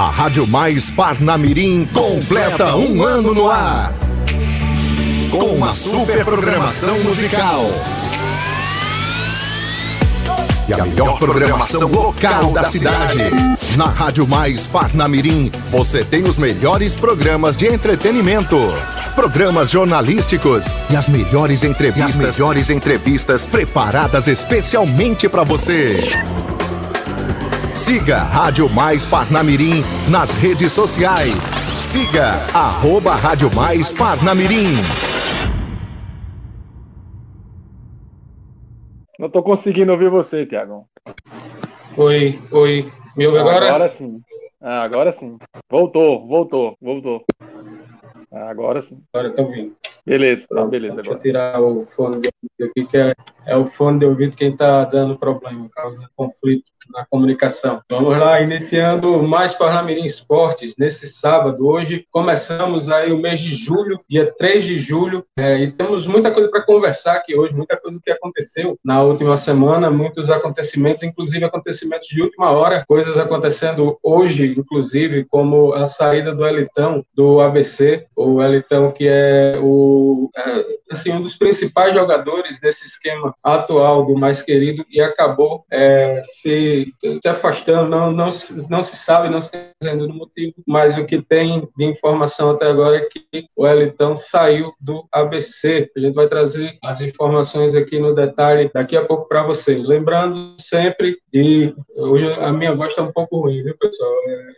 A Rádio Mais Parnamirim completa um ano no ar. Com uma super programação musical. E a melhor programação local da cidade. Na Rádio Mais Parnamirim, você tem os melhores programas de entretenimento, programas jornalísticos e as melhores entrevistas, as melhores entrevistas preparadas especialmente para você. Siga Rádio Mais Parnamirim nas redes sociais. Siga arroba Rádio Mais Parnamirim. Não tô conseguindo ouvir você, Tiago. Oi, oi. Me ouve agora? Agora sim. Ah, agora sim. Voltou, voltou, voltou. Ah, agora sim. Agora eu tô ouvindo. Beleza, tá, beleza Deixa eu agora. tirar o fone de ouvido aqui, que é, é o fone de ouvido quem está dando problema, causa conflito na comunicação. Vamos lá, iniciando mais Parnamirim Esportes, nesse sábado. Hoje começamos aí o mês de julho, dia 3 de julho, é, e temos muita coisa para conversar aqui hoje, muita coisa que aconteceu na última semana, muitos acontecimentos, inclusive acontecimentos de última hora, coisas acontecendo hoje, inclusive, como a saída do Elitão do ABC, o Elitão que é o é, assim um dos principais jogadores desse esquema atual do mais querido e acabou é, se, se afastando, não, não, não se sabe, não se ainda no motivo, mas o que tem de informação até agora é que o Elitão saiu do ABC. A gente vai trazer as informações aqui no detalhe daqui a pouco para você. Lembrando sempre de. Hoje a minha voz está um pouco ruim, viu, pessoal?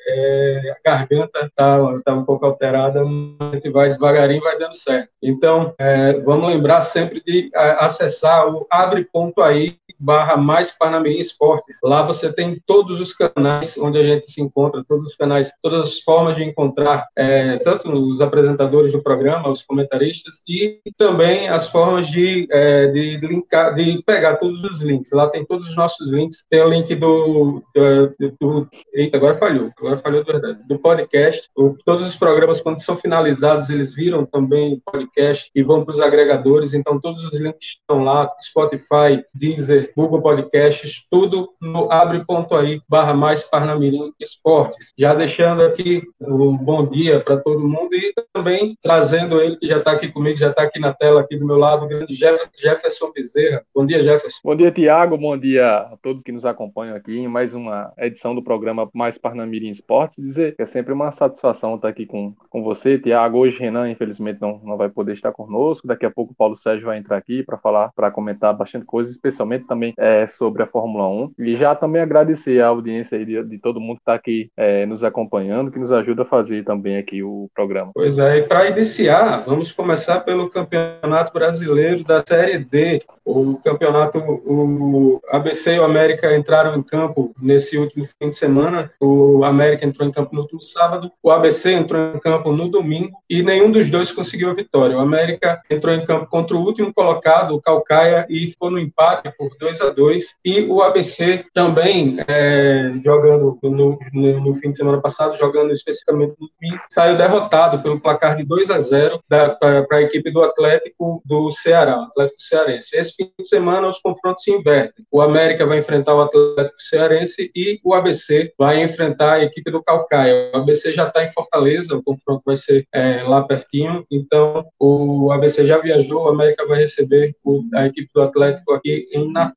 É, a garganta está tá um pouco alterada, a gente vai devagarinho vai dando certo. Então, é, vamos lembrar sempre de a, acessar o abre.aí barra mais Panamirim Esportes. Lá você tem todos os canais onde a gente se encontra, todos os canais, todas as formas de encontrar é, tanto os apresentadores do programa, os comentaristas, e também as formas de, é, de linkar, de pegar todos os links. Lá tem todos os nossos links. Tem o link do, do, do eita, agora falhou, agora falhou de verdade, do podcast. O, todos os programas, quando são finalizados, eles viram também podcast e vão para os agregadores. Então, todos os links estão lá, Spotify, Deezer, Google Podcasts, tudo no abre.aí barra mais Parnamirim Esportes. Já deixando aqui um bom dia para todo mundo e também trazendo ele que já está aqui comigo, já está aqui na tela, aqui do meu lado, o grande Jefferson Bezerra. Bom dia, Jefferson. Bom dia, Tiago. Bom dia a todos que nos acompanham aqui em mais uma edição do programa Mais Parnamirim Esportes. Dizer que é sempre uma satisfação estar aqui com, com você, Tiago. Hoje, Renan, infelizmente, não, não vai poder estar conosco. Daqui a pouco o Paulo Sérgio vai entrar aqui para falar, para comentar bastante coisa, especialmente também é, sobre a Fórmula 1. E já também agradecer a audiência de, de todo mundo que está aqui é, nos acompanhando, que nos ajuda a fazer também aqui o programa. Pois é, e para iniciar, vamos começar pelo Campeonato Brasileiro da Série D. O campeonato, o ABC e o América entraram em campo nesse último fim de semana. O América entrou em campo no último sábado, o ABC entrou em campo no domingo e nenhum dos dois conseguiu a vitória. O América entrou em campo contra o último colocado, o Calcaia, e ficou no empate por 2 a 2 E o ABC também, é, jogando no, no, no, fim de semana passado, jogando especificamente no domingo, saiu derrotado pelo placar de 2 a 0 para a equipe do Atlético do Ceará, Atlético Cearense. Esse fim de semana os confrontos se invertem. O América vai enfrentar o Atlético Cearense e o ABC vai enfrentar a equipe do Calcaia. O ABC já está em Fortaleza, o confronto vai ser é, lá pertinho, então o ABC já viajou, o América vai receber o, a equipe do Atlético aqui em Natal.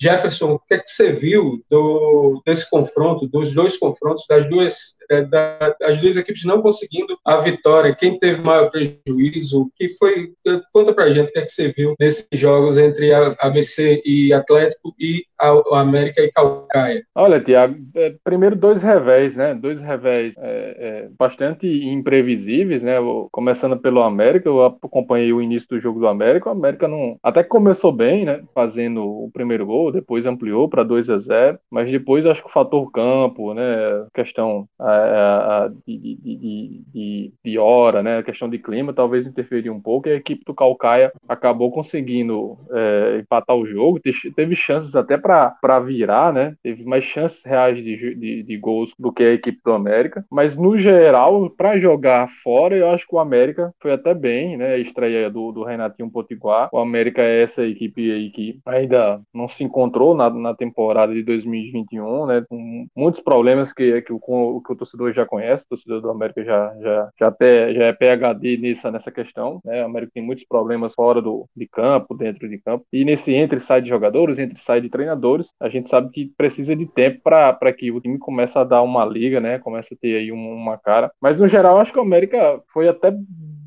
Jefferson, o que, é que você viu do, desse confronto, dos dois confrontos, das duas da, as duas equipes não conseguindo a vitória. Quem teve maior prejuízo? Que foi? Conta pra gente o que, é que você viu nesses jogos entre a ABC e Atlético e a, a América e Calcaia. Olha, Tiago, é, primeiro dois revés, né? Dois revés é, é, bastante imprevisíveis, né? Começando pelo América, eu acompanhei o início do jogo do América. O América não até começou bem, né? Fazendo o primeiro gol, depois ampliou para 2 a 0, mas depois acho que o fator campo, né? Questão de, de, de, de, hora, né? A questão de clima talvez interferiu um pouco e a equipe do Calcaia acabou conseguindo é, empatar o jogo, teve chances até para virar, né? Teve mais chances reais de, de, de, gols do que a equipe do América, mas no geral, para jogar fora, eu acho que o América foi até bem, né? A estreia do, do Renatinho Potiguar. O América é essa equipe aí que ainda não se encontrou na, na temporada de 2021, né? Com muitos problemas que, que, o, que o torcedor já conhece, o torcedor do América já, já, já, já é PHD nessa, nessa questão, né? O América tem muitos problemas fora do, de campo, dentro de campo, e nesse entre sai de jogadores, entre sai de treinadores, a gente sabe que precisa de tempo para que o time comece a dar uma liga, né? Comece a ter aí uma cara. Mas no geral, acho que o América foi até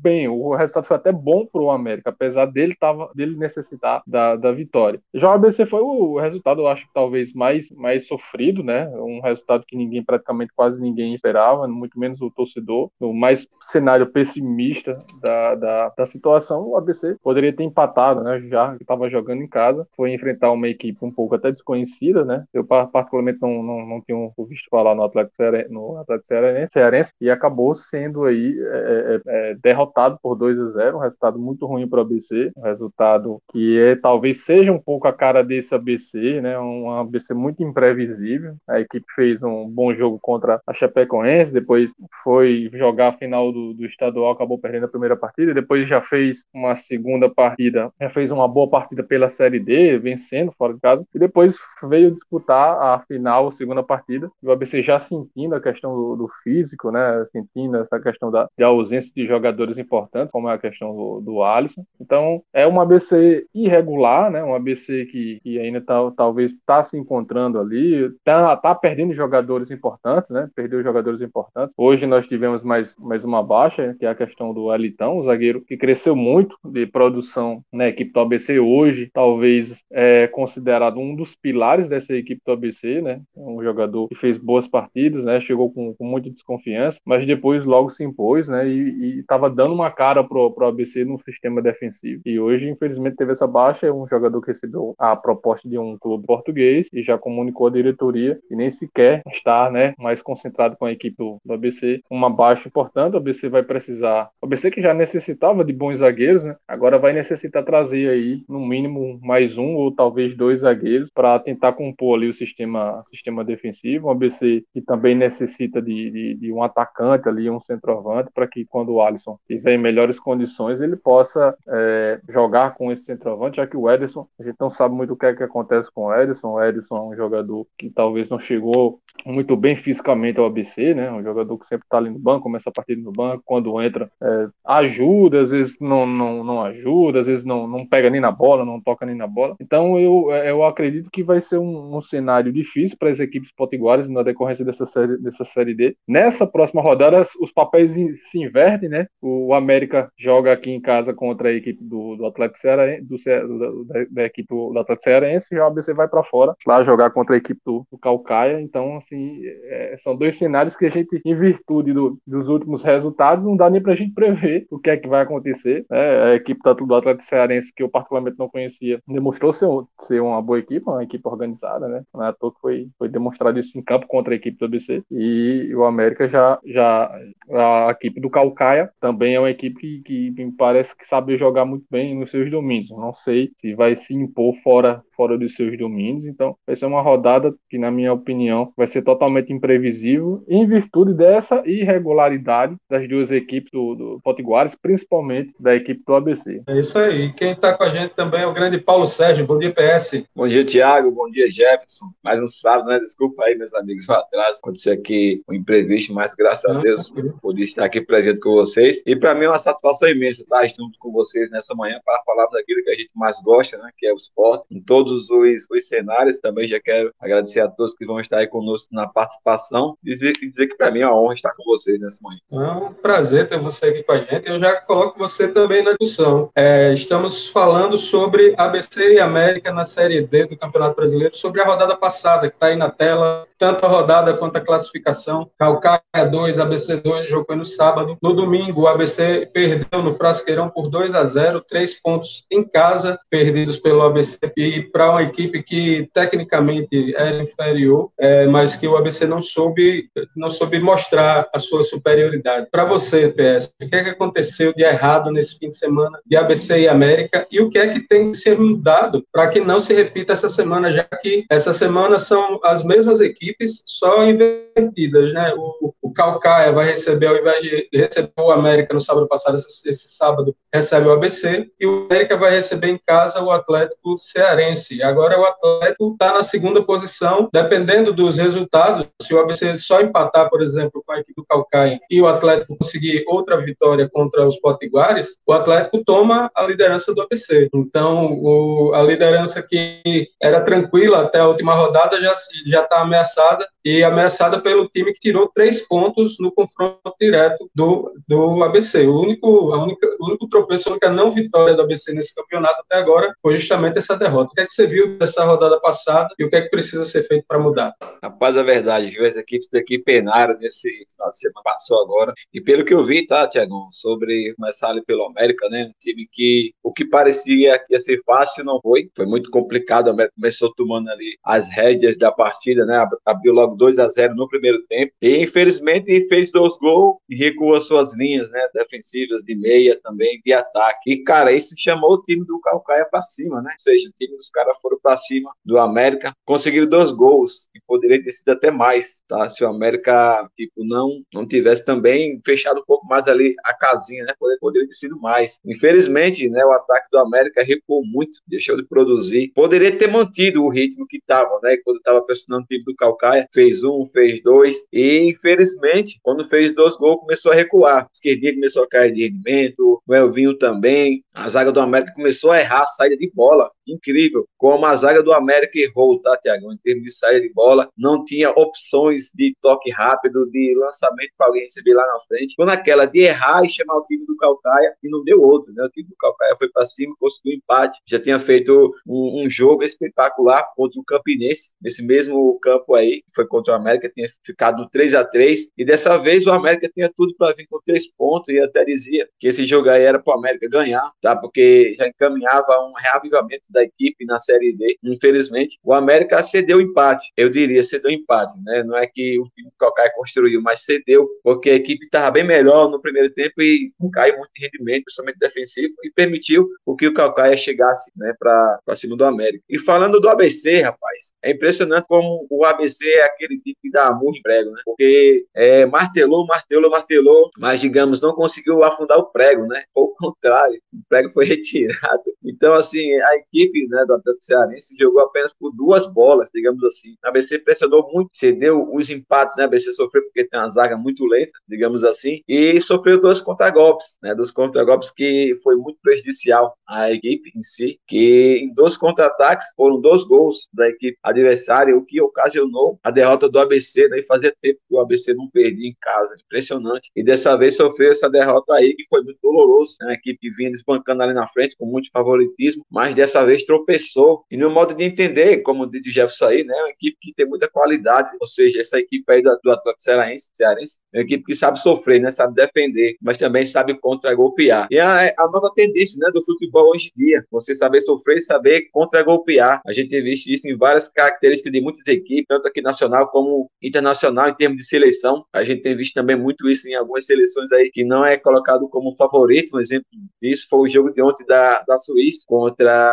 bem, o resultado foi até bom para o América, apesar dele, tava, dele necessitar da, da vitória. Já o ABC foi o resultado, eu acho que talvez mais, mais sofrido, né? Um resultado que ninguém, praticamente quase ninguém esperava, muito menos o torcedor. No mais cenário pessimista da, da, da situação, o ABC poderia ter empatado, né? Já que estava jogando em casa, foi enfrentar uma equipe um pouco até desconhecida, né? Eu particularmente não, não, não tinha visto falar no Atlético, Cearense, no Atlético Cearense, e acabou sendo aí é, é, é derrotado derrotado por 2 a 0, um resultado muito ruim para o ABC, um resultado que é talvez seja um pouco a cara desse ABC, né? Um ABC muito imprevisível. A equipe fez um bom jogo contra a Chapecoense, depois foi jogar a final do, do estadual, acabou perdendo a primeira partida, depois já fez uma segunda partida, já fez uma boa partida pela Série D, vencendo fora de casa, e depois veio disputar a final, a segunda partida, e o ABC já sentindo a questão do, do físico, né? Sentindo essa questão da, de ausência de jogadores importantes, como é a questão do, do Alisson. Então, é um ABC irregular, né? Um ABC que, que ainda tá, talvez está se encontrando ali, está tá perdendo jogadores importantes, né? Perdeu jogadores importantes. Hoje nós tivemos mais, mais uma baixa, que é a questão do Elitão, o zagueiro que cresceu muito de produção na equipe do ABC hoje, talvez é considerado um dos pilares dessa equipe do ABC, né? Um jogador que fez boas partidas, né? Chegou com, com muita desconfiança, mas depois logo se impôs, né? E estava dando dando uma cara pro, pro ABC no sistema defensivo. E hoje, infelizmente, teve essa baixa. É um jogador que recebeu a proposta de um clube português e já comunicou a diretoria e nem sequer está né, mais concentrado com a equipe do, do ABC. Uma baixa importante. O ABC vai precisar. O ABC que já necessitava de bons zagueiros, né, agora vai necessitar trazer aí, no mínimo, mais um ou talvez dois zagueiros para tentar compor ali o sistema, sistema defensivo. O ABC que também necessita de, de, de um atacante ali, um centroavante, para que quando o Alisson tiver em melhores condições, ele possa é, jogar com esse centroavante, já que o Ederson, a gente não sabe muito o que é que acontece com o Ederson. O Ederson é um jogador que talvez não chegou muito bem fisicamente ao ABC, né? Um jogador que sempre está ali no banco, começa a partir no banco, quando entra, é, ajuda, às vezes não, não, não ajuda, às vezes não, não pega nem na bola, não toca nem na bola. Então eu, eu acredito que vai ser um, um cenário difícil para as equipes potiguares na decorrência dessa série, dessa série D. Nessa próxima rodada, os papéis se invertem, né? O América joga aqui em casa contra a equipe do, do Atlético Cearense, do, do, da, da, equipe do Atlético Cearense, e o ABC vai para fora, lá jogar contra a equipe do, do Calcaia. Então, assim, é, são dois cenários que a gente, em virtude do, dos últimos resultados, não dá nem para a gente prever o que é que vai acontecer. Né? A equipe do, do Atlético Cearense, que eu particularmente não conhecia, demonstrou ser, ser uma boa equipe, uma equipe organizada, né? Não é à toa que foi, foi demonstrado isso em campo contra a equipe do ABC. E o América já, já a equipe do Calcaia também é uma equipe que, que me parece que sabe jogar muito bem nos seus domínios. Não sei se vai se impor fora, fora dos seus domínios. Então, vai ser uma rodada que, na minha opinião, vai ser totalmente imprevisível em virtude dessa irregularidade das duas equipes do, do Potiguares, principalmente da equipe do ABC. É isso aí. Quem está com a gente também é o grande Paulo Sérgio. Bom dia, PS. Bom dia, Tiago. Bom dia, Jefferson. Mais um sábado, né? Desculpa aí, meus amigos, o atraso. Aconteceu aqui um imprevisto, mas graças a Deus pude estar aqui presente com vocês. E para mim é uma satisfação imensa estar junto com vocês nessa manhã para falar daquilo que a gente mais gosta, né? Que é o esporte, em todos os, os cenários. Também já quero agradecer a todos que vão estar aí conosco na participação e dizer, dizer que para mim é uma honra estar com vocês nessa manhã. É um prazer ter você aqui com a gente. Eu já coloco você também na discussão. É, estamos falando sobre ABC e América na Série D do Campeonato Brasileiro, sobre a rodada passada, que está aí na tela, tanto a rodada quanto a classificação. Calcaia 2, ABC 2, jogo foi no sábado. No domingo, o ABC perdeu no Frasqueirão por 2 a 0, três pontos em casa, perdidos pelo ABC, e para uma equipe que tecnicamente era inferior, é, mas que o ABC não soube, não soube mostrar a sua superioridade. Para você, PS, o que é que aconteceu de errado nesse fim de semana de ABC e América e o que é que tem que ser mudado para que não se repita essa semana, já que essa semana são as mesmas equipes equipes só invertidas, né? O, o Calcaia vai receber, ao invés de receber o América no sábado passado, esse, esse sábado recebe o ABC, e o América vai receber em casa o Atlético Cearense. Agora o Atlético está na segunda posição, dependendo dos resultados, se o ABC só empatar, por exemplo, com a equipe do Calcaia e o Atlético conseguir outra vitória contra os Potiguares, o Atlético toma a liderança do ABC. Então, o, a liderança que era tranquila até a última rodada já está ameaçada passada e ameaçada pelo time que tirou três pontos no confronto direto do, do ABC. O único, a única, o único tropeço, a única não vitória do ABC nesse campeonato até agora foi justamente essa derrota. O que é que você viu dessa rodada passada e o que é que precisa ser feito para mudar? Rapaz, é verdade, viu? As equipes daqui penaram nesse final de semana passou agora. E pelo que eu vi, tá, Tiagão, sobre começar ali pelo América, né? Um time que o que parecia que ia ser fácil não foi. Foi muito complicado. O América começou tomando ali as rédeas da partida, né? Abriu logo 2 a 0 no primeiro tempo. E infelizmente fez dois gols e recuou suas linhas, né? Defensivas de meia também, de ataque. E, cara, isso chamou o time do Calcaia para cima, né? Ou seja, o time dos caras foram para cima do América, conseguiram dois gols e poderia ter sido até mais, tá? Se o América, tipo, não, não tivesse também fechado um pouco mais ali a casinha, né? Poderia, poderia ter sido mais. Infelizmente, né? O ataque do América recuou muito, deixou de produzir. Poderia ter mantido o ritmo que estava, né? Quando estava pressionando o time do Calcaia, fez um, fez dois, e infelizmente, quando fez dois gols, começou a recuar. Esquerdinha começou a cair de rendimento, o Elvinho também. A zaga do América começou a errar a saída de bola. Incrível. Como a zaga do América errou, tá, Tiagão? Em termos de saída de bola, não tinha opções de toque rápido, de lançamento para alguém receber lá na frente. Foi naquela de errar e chamar o time do Calcaia e não deu outro, né? O time do Calcaia foi para cima, conseguiu empate. Já tinha feito um, um jogo espetacular contra o Campinense, nesse mesmo campo aí, que foi contra o América, tinha ficado 3 a 3 e dessa vez o América tinha tudo para vir com três pontos e até dizia que esse jogo aí era para o América ganhar, tá? Porque já encaminhava um reavivamento da equipe na Série D. Infelizmente, o América cedeu empate. Eu diria cedeu empate, né? Não é que o time do Calcaia construiu, mas cedeu porque a equipe estava bem melhor no primeiro tempo e caiu muito de rendimento, principalmente defensivo, e permitiu o que o Calcaia chegasse, né, para cima do América. E falando do ABC, rapaz, é impressionante como o ABC é aquele time que dá amor em prego, né? Porque é, martelou, martelou, martelou, mas digamos, não conseguiu afundar o prego, né? Ao contrário, o prego foi retirado. Então, assim, a equipe né, do Atlético Cearense jogou apenas por duas bolas, digamos assim. A ABC pressionou muito, cedeu os empates, né? A ABC sofreu porque tem uma zaga muito lenta, digamos assim, e sofreu dois contragolpes, né? Dos contragolpes que foi muito prejudicial à equipe em si, que em dois contra-ataques foram dois gols da equipe adversária, o que ocasionou a derrota do ABC, né? E fazia tempo que o ABC não perdia em casa, impressionante. E dessa vez sofreu essa derrota aí, que foi muito doloroso, né? A equipe vinha desbancando ali na frente com muito favoritismo, mas dessa vez tropeçou. E no modo de entender, como diz o Jefferson aí, né? Uma equipe que tem muita qualidade, ou seja, essa equipe aí do, do Atlético Cearense, Cearense, é uma equipe que sabe sofrer, né? Sabe defender, mas também sabe contra-golpear. E a, a nova tendência, né? Do futebol hoje em dia, você saber sofrer e saber contra-golpear. A gente tem visto isso em várias características de muitas equipes, tanto aqui nacional como internacional, em termos de seleção. A gente tem visto também muito isso em algumas seleções aí que não é colocado como favorito. Um exemplo disso foi o jogo de ontem da, da Suíça contra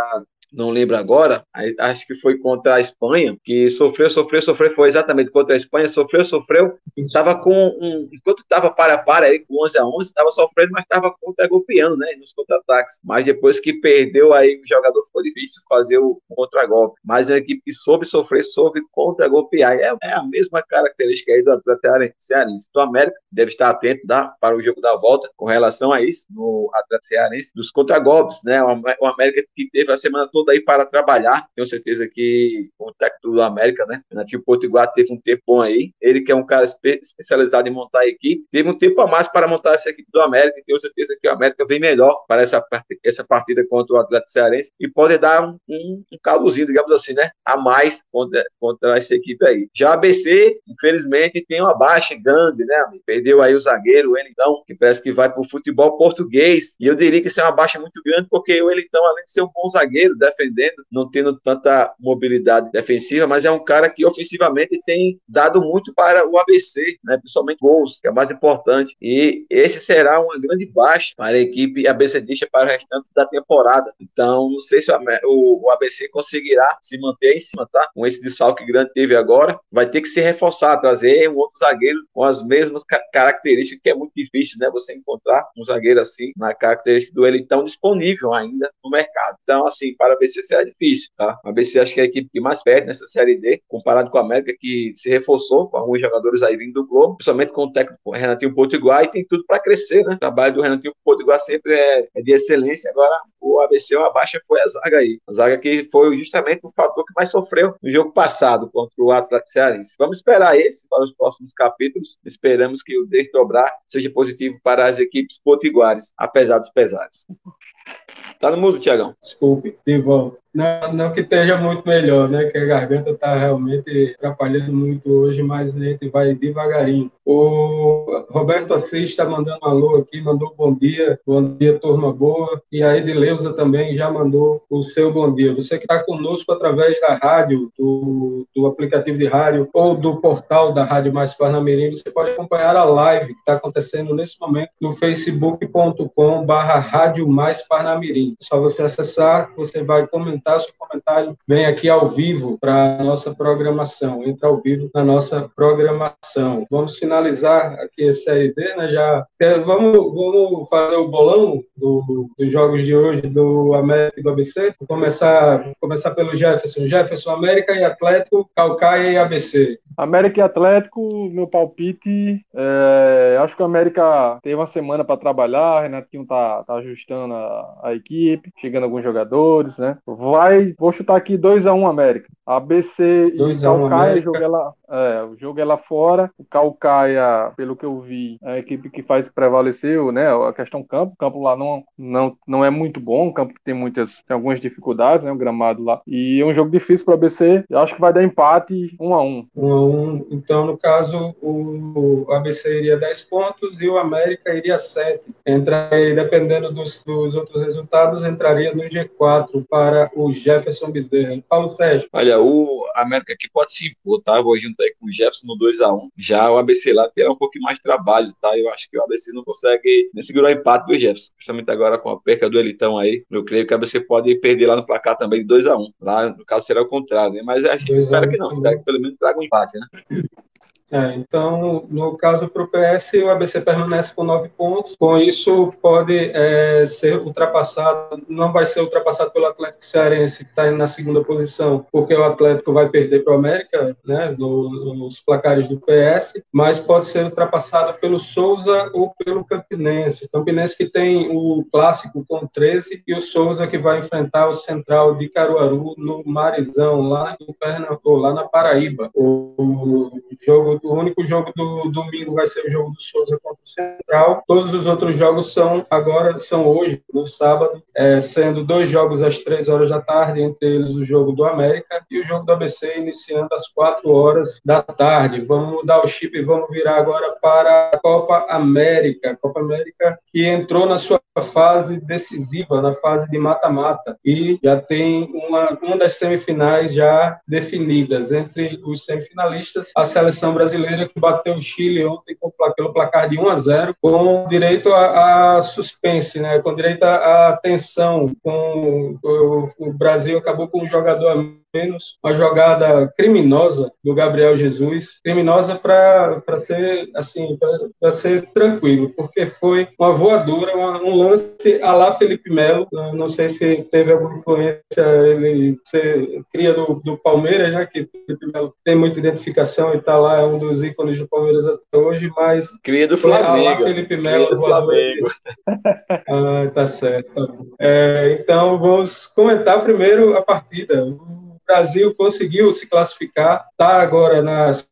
não lembro agora, acho que foi contra a Espanha, que sofreu, sofreu, sofreu, foi exatamente contra a Espanha, sofreu, sofreu, estava com um, enquanto estava para para aí com 11 a 11, estava sofrendo, mas estava contra-golpeando, né, nos contra-ataques, mas depois que perdeu aí o jogador ficou difícil fazer o contra-golpe, mas é uma equipe que soube sofrer, soube contra-golpear, é, é, a mesma característica aí do Atlético Cearense, do América deve estar atento tá, para o jogo da volta com relação a isso, no Atlético Cearense, dos contra-golpes, né, o América que teve a semana toda todo aí para trabalhar. Tenho certeza que o técnico do América, né? Nativo Potiguar teve um tempo bom aí. Ele que é um cara espe especializado em montar equipe, teve um tempo a mais para montar essa equipe do América. Tenho certeza que o América vem melhor para essa, essa partida contra o Atlético Cearense e pode dar um, um, um caldozinho, digamos assim, né? A mais contra, contra essa equipe aí. Já a ABC, infelizmente, tem uma baixa grande, né? Perdeu aí o zagueiro, o Elitão, que parece que vai para o futebol português. E eu diria que isso é uma baixa muito grande, porque o Elitão, além de ser um bom zagueiro, defendendo, não tendo tanta mobilidade defensiva, mas é um cara que ofensivamente tem dado muito para o ABC, né? principalmente gols, que é mais importante. E esse será uma grande baixa para a equipe ABCdista para o restante da temporada. Então, não sei se o, ABC conseguirá se manter em cima, tá? Com esse desfalque grande que teve agora, vai ter que se reforçar, trazer um outro zagueiro com as mesmas características, que é muito difícil, né? Você encontrar um zagueiro assim, na característica do ele tão disponível ainda no mercado. Então, assim, para ABC será difícil, tá? O ABC acho que é a equipe que mais perde nessa Série D, comparado com a América, que se reforçou com alguns jogadores aí vindo do Globo, principalmente com o técnico Renatinho Potiguar, e tem tudo para crescer, né? O trabalho do Renatinho Potiguar sempre é, é de excelência. Agora, o ABC, a baixa foi a zaga aí. A zaga que foi justamente o fator que mais sofreu no jogo passado contra o Atlético Cearense. Vamos esperar esse para os próximos capítulos. Esperamos que o desdobrar seja positivo para as equipes potiguares, apesar dos pesares. Tá no mudo, Tiagão. Desculpe, de volta. Não, não que esteja muito melhor, né? Que a garganta está realmente atrapalhando muito hoje, mas a gente vai devagarinho. O Roberto Assis está mandando um alô aqui, mandou bom dia, bom dia, turma boa. E a Edileuza também já mandou o seu bom dia. Você que está conosco através da rádio, do, do aplicativo de rádio ou do portal da Rádio Mais Parnamirim, você pode acompanhar a live que está acontecendo nesse momento no facebook.com/barra Rádio Mais Parnamirim. É só você acessar, você vai comentar comentar, seu comentário vem aqui ao vivo para a nossa programação, entra ao vivo na nossa programação. Vamos finalizar aqui esse Série D, né? Já vamos, vamos fazer o bolão do, dos jogos de hoje do América e do ABC. Vou começar, começar pelo Jefferson. Jefferson, América e Atlético, Calcaia e ABC. América e Atlético, meu palpite, é, acho que o América teve uma semana para trabalhar, Renatinho tá, tá ajustando a, a, equipe, chegando alguns jogadores, né? Vai, vou chutar aqui 2x1 um América. ABC e Calcaia, jogo ela, é, o jogo é lá fora. O Calcaia, pelo que eu vi, é a equipe que faz prevalecer, né? A questão campo. O campo lá não, não, não é muito bom, o campo tem muitas, tem algumas dificuldades, né? O gramado lá. E é um jogo difícil para o ABC. Eu acho que vai dar empate 1 a 1 1 a 1 Então, no caso, o ABC iria 10 pontos e o América iria 7. Entraria, dependendo dos, dos outros resultados, entraria no G4 para o Jefferson Bezerra. Paulo Sérgio. Olha, o América aqui pode se impor, tá? vou juntar aí com o Jefferson no 2x1. Já o ABC lá terá um pouquinho mais de trabalho, tá? Eu acho que o ABC não consegue nem segurar o empate do Jefferson. Principalmente agora com a perca do Elitão aí. Eu creio que o ABC pode perder lá no placar também de 2x1. Lá, no caso, será o contrário, né? Mas a gente espera que não. Espera que pelo menos traga um empate, né? É, então, no caso para o PS, o ABC permanece com nove pontos. Com isso, pode é, ser ultrapassado, não vai ser ultrapassado pelo Atlético Cearense, que está na segunda posição, porque o Atlético vai perder para o América, né, no, nos placares do PS, mas pode ser ultrapassado pelo Souza ou pelo Campinense. Campinense que tem o clássico com 13 e o Souza que vai enfrentar o Central de Caruaru no Marizão, lá em Pernambuco, lá na Paraíba. O, o jogo o único jogo do domingo vai ser o jogo do Souza contra o Central. Todos os outros jogos são agora, são hoje, no sábado, é, sendo dois jogos às três horas da tarde, entre eles o jogo do América e o jogo do ABC iniciando às quatro horas da tarde. Vamos mudar o chip e vamos virar agora para a Copa América. Copa América que entrou na sua fase decisiva, na fase de mata-mata, e já tem uma, uma das semifinais já definidas. Entre os semifinalistas, a seleção brasileira que bateu o Chile ontem com, pelo placar de 1 a 0, com direito a, a suspense, né? com direito a tensão. Com, o, o Brasil acabou com um jogador menos uma jogada criminosa do Gabriel Jesus, criminosa para ser assim, para ser tranquilo, porque foi uma voadora, uma, um lance a lá Felipe Melo, não sei se teve alguma influência ele ser cria do, do Palmeiras, já né, que Felipe Melo tem muita identificação e está lá, é um dos ícones do Palmeiras até hoje, mas cria do Flamengo, Felipe Melo, do Flamengo. ah, tá certo. É, então vamos comentar primeiro a partida Brasil conseguiu se classificar, está agora nas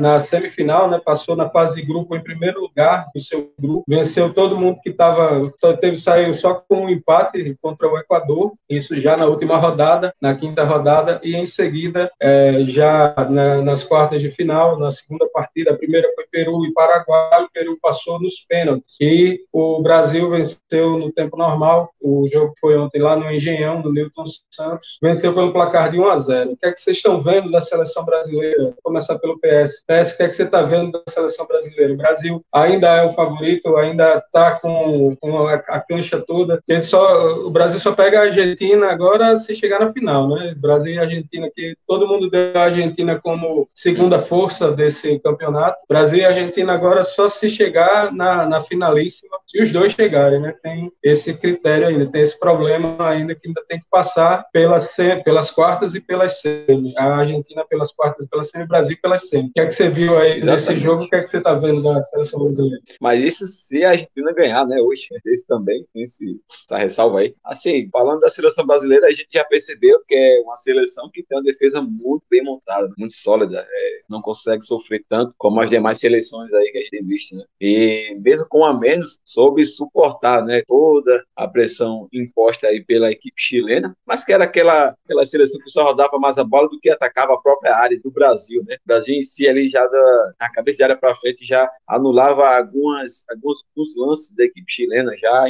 na semifinal, né, passou na fase de grupo em primeiro lugar do seu grupo, venceu todo mundo que estava, teve saiu só com um empate contra o Equador, isso já na última rodada, na quinta rodada, e em seguida, é, já na, nas quartas de final, na segunda partida, a primeira foi Peru e Paraguai, o Peru passou nos pênaltis, e o Brasil venceu no tempo normal, o jogo foi ontem lá no Engenhão, do Newton Santos, venceu pelo placar de 1 a 0. O que é que vocês estão vendo da seleção brasileira? Vou começar pelo PS. PS, o que é que você está vendo da seleção brasileira? O Brasil ainda é o favorito, ainda está com, com a, a, cancha toda. Só, o Brasil só pega a Argentina agora se chegar na final, né? Brasil e Argentina, que todo mundo deu a Argentina como segunda força desse campeonato. Brasil e Argentina agora só se chegar na, na finalíssima, se os dois chegarem, né? Tem esse critério ainda, tem esse problema ainda que ainda tem que passar pelas, pelas quartas e pelas semi. A Argentina pelas quartas e pelas semi, Brasil pelas semi. O que é que você viu aí Exatamente. nesse jogo? O que é que você está vendo da seleção brasileira? Mas isso se a Argentina ganhar, né, hoje. Esse também tem esse, essa ressalva aí. Assim, falando da seleção brasileira, a gente já percebeu que é uma seleção que tem uma defesa muito bem montada, muito sólida. É, não consegue sofrer tanto como as demais seleções aí que a gente tem visto, né? E mesmo com a menos, soube suportar, né, toda a pressão imposta aí pela equipe chilena, mas que era aquela, aquela seleção que só rodava mais a bola do que atacava a própria área do Brasil, né? O Brasil em si ali já da, na cabeça de área para frente já anulava algumas, alguns, alguns, lances da equipe chilena, já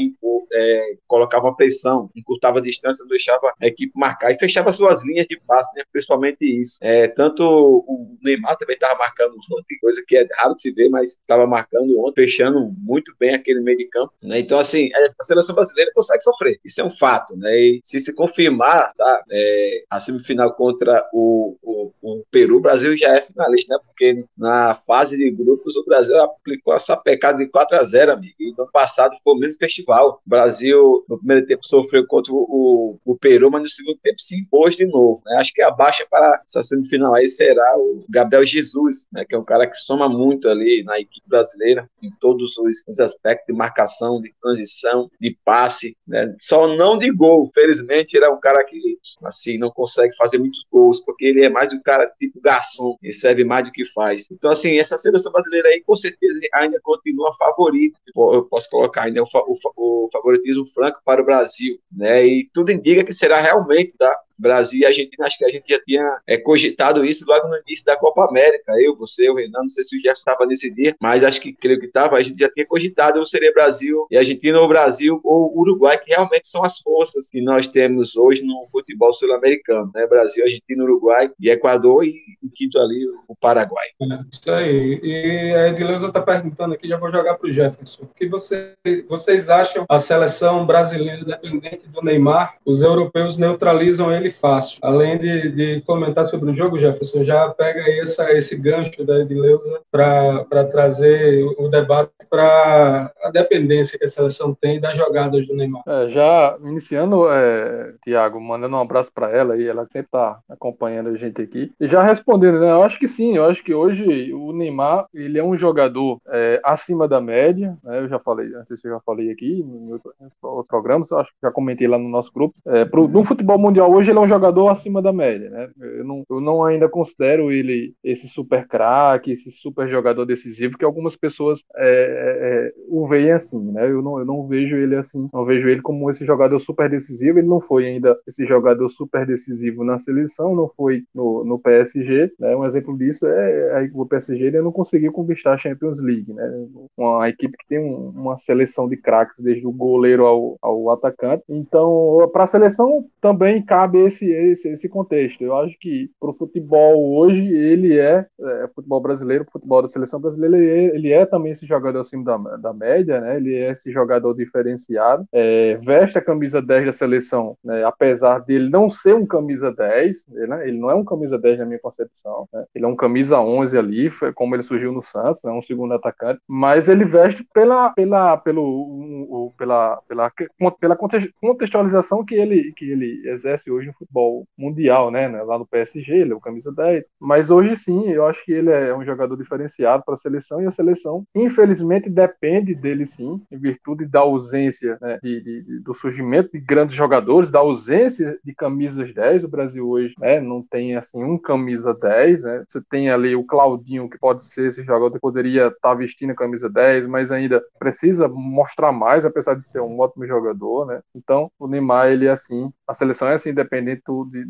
é, colocava pressão, encurtava a distância, deixava a equipe marcar e fechava suas linhas de passe, né? principalmente isso. É, tanto o Neymar também estava marcando ontem, coisa que é raro de se ver, mas estava marcando ontem, fechando muito bem aquele meio de campo. Né? Então, assim, a seleção brasileira consegue sofrer, isso é um fato. Né? E se se confirmar tá, é, a semifinal contra o, o, o Peru, o Brasil já é finalista, né? porque na fase de grupos o Brasil aplicou essa pecada de 4 a 0 amigo. E no passado foi o mesmo festival. O Brasil, no primeiro tempo, sofreu contra o, o Peru, mas no segundo tempo se impôs de novo. Né? Acho que a baixa para essa semifinal aí será o Gabriel Jesus, né? que é um cara que soma muito ali na equipe brasileira, em todos os, os aspectos de marcação, de transição, de passe. Né? Só não de gol. Felizmente, ele é um cara que assim não consegue fazer muitos gols, porque ele é mais do cara tipo garçom, ele serve mais do que faz. Então, assim, essa seleção brasileira aí, com certeza, ainda continua favorita. Eu posso colocar ainda o, o, o favoritismo franco para o Brasil, né? E tudo indica que será realmente, tá? Brasil e Argentina, acho que a gente já tinha é, cogitado isso logo no início da Copa América. Eu, você, o Renan, não sei se o Jefferson estava nesse dia, mas acho que creio que estava. A gente já tinha cogitado ou seria Brasil e Argentina ou Brasil ou Uruguai, que realmente são as forças que nós temos hoje no futebol sul-americano, né? Brasil, Argentina, Uruguai e Equador e o quinto ali, o Paraguai. É, isso aí. E a Edileuza está perguntando aqui, já vou jogar para o Jefferson. O que você, vocês acham a seleção brasileira dependente do Neymar? Os europeus neutralizam ele fácil. Além de, de comentar sobre o jogo, Jefferson, já pega aí essa, esse gancho da Edileuza para trazer o debate para a dependência que a seleção tem das jogadas do Neymar. É, já iniciando, é, Tiago, mandando um abraço para ela e ela sempre está acompanhando a gente aqui. E já respondendo, né? Eu acho que sim, eu acho que hoje o Neymar ele é um jogador é, acima da média, né? Eu já falei, não sei se eu já falei aqui em outros programas, acho que já comentei lá no nosso grupo. É, pro, no futebol mundial hoje ele é um jogador acima da média, né? Eu não, eu não ainda considero ele esse super craque, esse super jogador decisivo que algumas pessoas é, é, é, o veem assim, né? Eu não, eu não vejo ele assim, não vejo ele como esse jogador super decisivo. Ele não foi ainda esse jogador super decisivo na seleção, não foi no, no PSG, né? Um exemplo disso é, é o PSG ele não conseguiu conquistar a Champions League, né? Uma equipe que tem um, uma seleção de craques desde o goleiro ao, ao atacante. Então, para a seleção também cabe esse, esse, esse contexto. Eu acho que para o futebol hoje ele é, é futebol brasileiro, futebol da seleção brasileira ele é, ele é também esse jogador acima da, da média, né? Ele é esse jogador diferenciado, é, veste a camisa 10 da seleção, né? apesar dele não ser um camisa 10, né? ele não é um camisa 10 na minha concepção, né? ele é um camisa 11 ali, foi como ele surgiu no Santos, né? um segundo atacante, mas ele veste pela, pela, pelo, um, pela, pela, pela contextualização que ele, que ele exerce hoje no futebol mundial, né? Lá no PSG, ele é o camisa 10. Mas hoje sim, eu acho que ele é um jogador diferenciado para a seleção e a seleção, infelizmente, depende dele sim, em virtude da ausência né, de, de, do surgimento de grandes jogadores, da ausência de camisas 10. O Brasil hoje né, não tem assim um camisa 10. Né? Você tem ali o Claudinho, que pode ser esse jogador que poderia estar tá vestindo a camisa 10, mas ainda precisa mostrar mais, apesar de ser um ótimo jogador. Né? Então, o Neymar, ele é assim, a seleção é assim, independente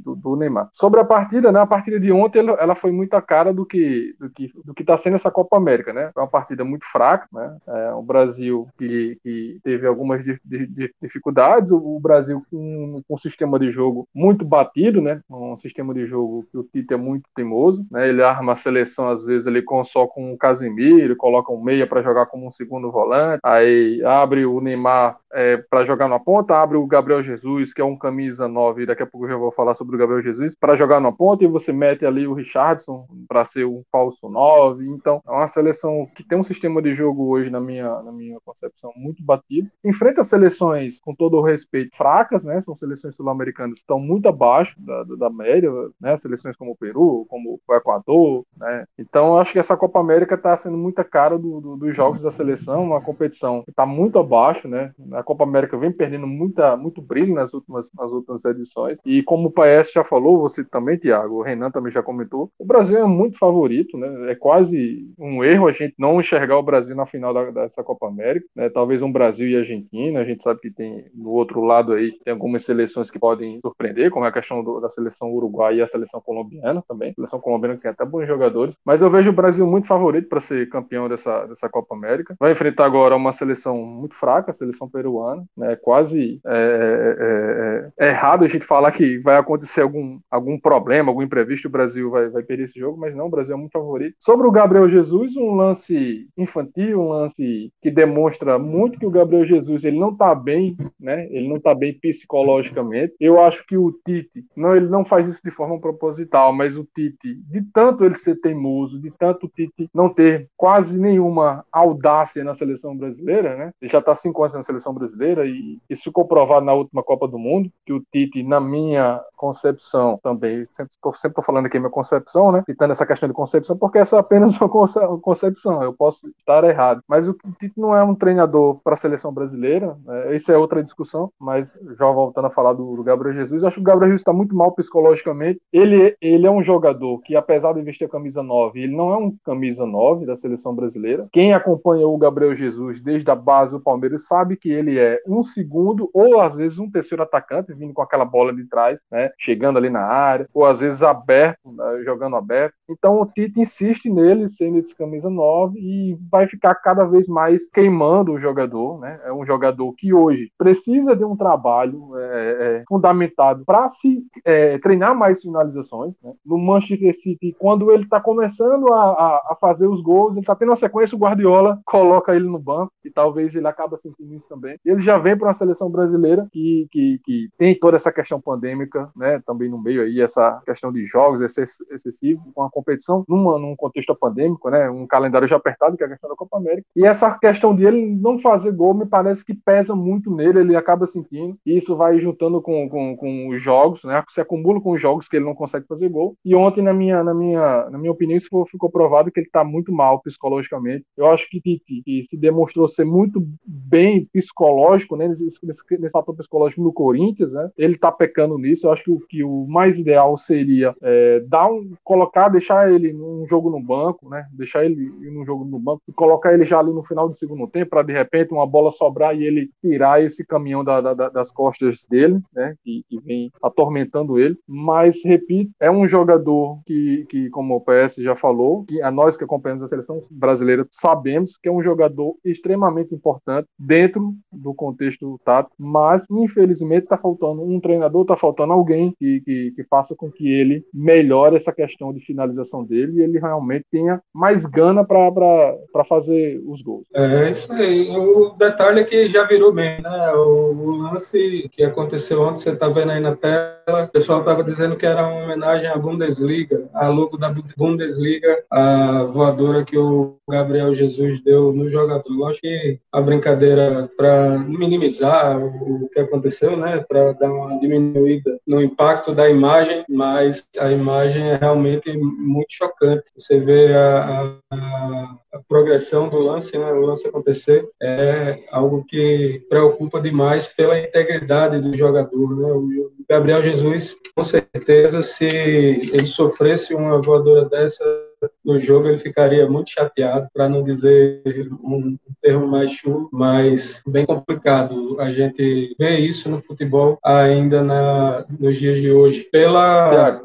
do, do, Neymar. Sobre a partida, né, a partida de ontem, ela, foi muito a cara do que do que do que está sendo essa Copa América, né? Foi uma partida muito fraca, né? É, o Brasil que, que teve algumas di, di, dificuldades, o, Brasil com, com um sistema de jogo muito batido, né? Um sistema de jogo que o Tite é muito teimoso, né? Ele arma a seleção às vezes ele com só com o Casemiro, coloca um meia para jogar como um segundo volante, aí abre o Neymar é, para jogar na ponta, abre o Gabriel Jesus, que é um camisa 9, daqui a pouco eu já vou falar sobre o Gabriel Jesus, para jogar na ponta, e você mete ali o Richardson para ser um falso 9. Então, é uma seleção que tem um sistema de jogo hoje, na minha, na minha concepção, muito batido. Enfrenta seleções, com todo o respeito, fracas, né? São seleções sul-americanas que estão muito abaixo da, da média, né? Seleções como o Peru, como o Equador, né? Então, eu acho que essa Copa América está sendo muita cara do, do, dos jogos da seleção, uma competição que está muito abaixo, né? A Copa América vem perdendo muita, muito brilho nas últimas, nas últimas edições. E como o Paes já falou, você também, Tiago, o Renan também já comentou, o Brasil é muito favorito, né? É quase um erro a gente não enxergar o Brasil na final da, dessa Copa América, né? Talvez um Brasil e Argentina, a gente sabe que tem no outro lado aí tem algumas seleções que podem surpreender, como é a questão do, da seleção uruguai e a seleção colombiana também. A seleção colombiana que tem até bons jogadores, mas eu vejo o Brasil muito favorito para ser campeão dessa, dessa Copa América. Vai enfrentar agora uma seleção muito fraca, a seleção peruana né? Quase é, é, é, é, errado a gente falar que vai acontecer algum, algum problema, algum imprevisto, o Brasil vai, vai perder esse jogo, mas não, o Brasil é muito favorito. Sobre o Gabriel Jesus, um lance infantil, um lance que demonstra muito que o Gabriel Jesus ele não tá bem, né? Ele não tá bem psicologicamente. Eu acho que o Tite, não, ele não faz isso de forma proposital, mas o Tite, de tanto ele ser teimoso, de tanto o Tite não ter quase nenhuma audácia na seleção brasileira, né? Ele já tá cinco anos na seleção brasileira e isso ficou provado na última Copa do Mundo, que o Tite, na minha concepção também, sempre estou sempre falando aqui minha concepção, né? Citando essa questão de concepção, porque essa é apenas uma concepção, eu posso estar errado. Mas o Tite não é um treinador para a seleção brasileira, né? isso é outra discussão, mas já voltando a falar do, do Gabriel Jesus, acho que o Gabriel Jesus está muito mal psicologicamente. Ele, ele é um jogador que, apesar de vestir a camisa 9, ele não é um camisa 9 da seleção brasileira. Quem acompanhou o Gabriel Jesus desde a base do Palmeiras sabe que ele é um segundo ou às vezes um terceiro atacante vindo com aquela bola de trás, né, chegando ali na área, ou às vezes aberto, né, jogando aberto. Então o Tite insiste nele sendo esse camisa 9 e vai ficar cada vez mais queimando o jogador, né? É um jogador que hoje precisa de um trabalho é, é, fundamentado para se é, treinar mais finalizações. Né? No Manchester City, quando ele está começando a, a, a, fazer os gols, ele está tendo uma sequência, o Guardiola coloca ele no banco e talvez ele acaba sentindo isso também ele já vem para uma seleção brasileira que, que, que, tem toda essa questão pandêmica, né? Também no meio aí, essa questão de jogos excessivo, com a competição numa, num contexto pandêmico, né? Um calendário já apertado, que é a questão da Copa América. E essa questão dele não fazer gol me parece que pesa muito nele, ele acaba sentindo. E isso vai juntando com, com, com os jogos, né? Se acumula com os jogos que ele não consegue fazer gol. E ontem, na minha, na minha, na minha opinião, isso ficou provado que ele está muito mal psicologicamente. Eu acho que Titi que se demonstrou ser muito bem psicológico, né, nesse, nesse fator psicológico no Corinthians, né, ele tá pecando nisso. Eu acho que o, que o mais ideal seria é, dar um, colocar, deixar ele num jogo no banco, né, deixar ele num jogo no banco e colocar ele já ali no final do segundo tempo para de repente uma bola sobrar e ele tirar esse caminhão da, da, das costas dele, né, que, que, vem atormentando ele. Mas repito, é um jogador que, que como o PS já falou, que a nós que acompanhamos a seleção brasileira sabemos que é um jogador extremamente importante dentro do contexto tático, mas infelizmente está faltando um treinador, está faltando alguém que, que, que, faça com que ele melhore essa questão de finalização dele e ele realmente tenha mais gana para fazer os gols. É isso aí. O detalhe é que já virou bem, né? O, o lance que aconteceu ontem, você está vendo aí na tela, o pessoal estava dizendo que era uma homenagem à Bundesliga, a logo da Bundesliga, a voadora que o Gabriel Jesus deu no jogador. Lógico que a brincadeira para minimizar o que aconteceu, né, para dar uma diminuída diminuída no impacto da imagem, mas a imagem é realmente muito chocante. Você vê a, a, a progressão do lance, né, o lance acontecer, é algo que preocupa demais pela integridade do jogador. Né? O Gabriel Jesus, com certeza, se ele sofresse uma voadora dessa no jogo ele ficaria muito chateado, para não dizer um, termo mais chulo, mas bem complicado. A gente vê isso no futebol ainda na, nos dias de hoje. Pela,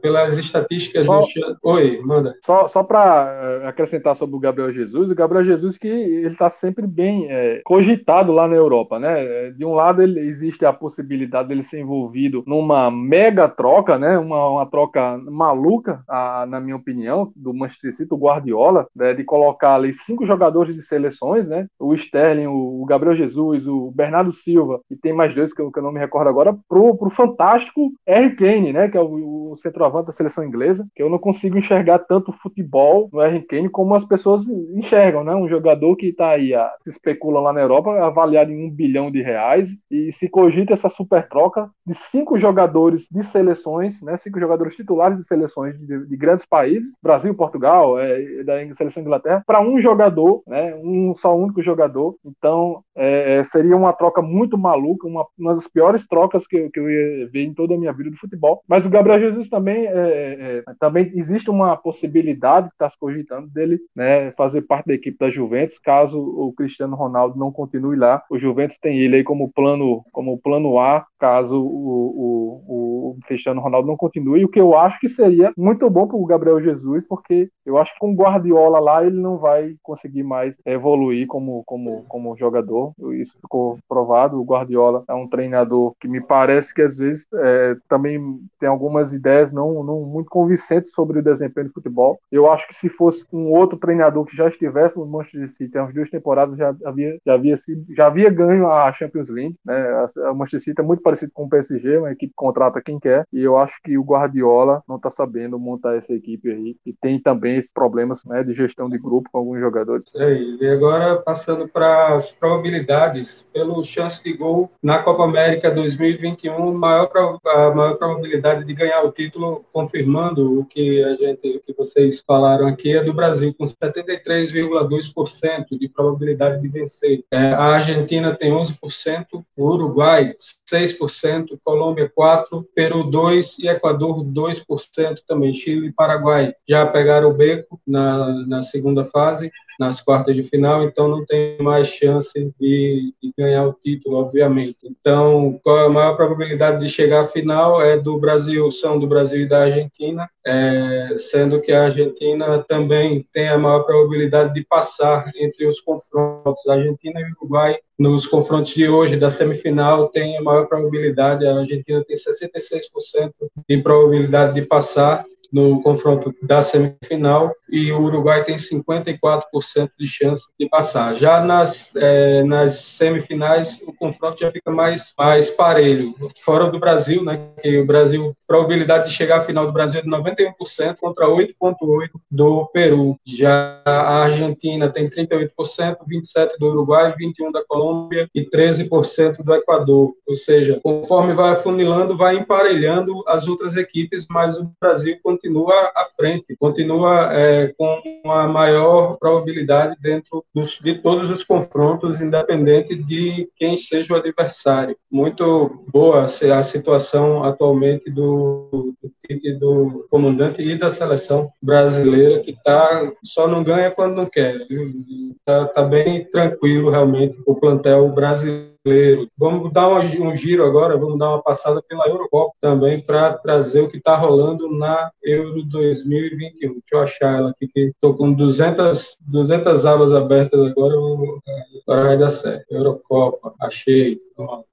pelas estatísticas só, do... Oi, manda. Só, só para eh, acrescentar sobre o Gabriel Jesus, o Gabriel Jesus que ele está sempre bem é, cogitado lá na Europa, né? De um lado ele, existe a possibilidade dele ser envolvido numa mega troca, né? Uma, uma troca maluca, a, na minha opinião, do Manchester City, o Guardiola, né? de colocar ali cinco jogadores de seleções, né? O Sterling, o, Gabriel Jesus, o Bernardo Silva e tem mais dois que eu, que eu não me recordo agora, pro, pro fantástico Harry Kane, né? Que é o, o centroavante da seleção inglesa, que eu não consigo enxergar tanto futebol no Harry Kane como as pessoas enxergam, né? Um jogador que está aí, a, se especula lá na Europa, avaliado em um bilhão de reais, e se cogita essa super troca de cinco jogadores de seleções, né? Cinco jogadores titulares de seleções de, de grandes países, Brasil, Portugal, é, da seleção Inglaterra, para um jogador, né? Um só único jogador. Então, é, é, seria uma troca muito maluca, uma, uma das piores trocas que, que eu ia ver em toda a minha vida do futebol. Mas o Gabriel Jesus Também, é, é, é, também existe uma possibilidade que está se cogitando dele né, fazer parte da equipe da Juventus, caso o Cristiano Ronaldo não continue lá. O Juventus tem ele aí como plano, como plano A, caso o, o, o Cristiano Ronaldo não continue, o que eu acho que seria muito bom para o Gabriel Jesus, porque eu acho que com o Guardiola lá ele não vai conseguir mais evoluir como, como, como jogador. Isso ficou provado. O Guardiola é um treinador que me parece que às vezes é, também tem algumas ideias não, não muito convincentes sobre o desempenho do futebol. Eu acho que se fosse um outro treinador que já estivesse no Manchester City há duas temporadas, já havia, já havia, já havia ganho a Champions League. Né? A, Manchester City é muito parecido com o PSG, uma equipe que contrata quem quer, e eu acho que o Guardiola não está sabendo montar essa equipe aí, e tem também esses problemas né, de gestão de grupo com alguns jogadores. É, e agora passando para as probabilidades, pelo chance de gol na Copa América 2021, maior, a maior probabilidade de ganhar o título confirmando o que a gente, o que vocês falaram aqui é do Brasil com 73,2% de probabilidade de vencer. É, a Argentina tem 11%, o Uruguai 6%, Colômbia 4%, Peru 2% e Equador 2% também. Chile e Paraguai já pegaram o beco na, na segunda fase nas quartas de final, então não tem mais chance de, de, ganhar o título, obviamente. Então, qual é a maior probabilidade de chegar à final? É do Brasil, são do Brasil e da Argentina, é, sendo que a Argentina também tem a maior probabilidade de passar entre os confrontos. A Argentina e o Uruguai, nos confrontos de hoje, da semifinal, tem a maior probabilidade, a Argentina tem 66% de probabilidade de passar no confronto da semifinal e o Uruguai tem 54% de chance de passar. Já nas, é, nas semifinais, o confronto já fica mais, mais parelho. Fora do Brasil, né, que o Brasil, probabilidade de chegar à final do Brasil é de 91% contra 8,8% do Peru. Já a Argentina tem 38%, 27% do Uruguai, 21% da Colômbia e 13% do Equador. Ou seja, conforme vai afunilando, vai emparelhando as outras equipes, mas o Brasil continua à frente, continua é, com a maior probabilidade dentro dos, de todos os confrontos, independente de quem seja o adversário. Muito boa a situação atualmente do, do, do comandante e da seleção brasileira, que tá, só não ganha quando não quer. Está tá bem tranquilo, realmente, o plantel brasileiro. Vamos dar um giro agora, vamos dar uma passada pela Eurocopa também para trazer o que está rolando na Euro 2021. Deixa eu achar ela aqui, que estou com 200, 200 abas abertas agora, agora vai dar certo. Eurocopa, achei.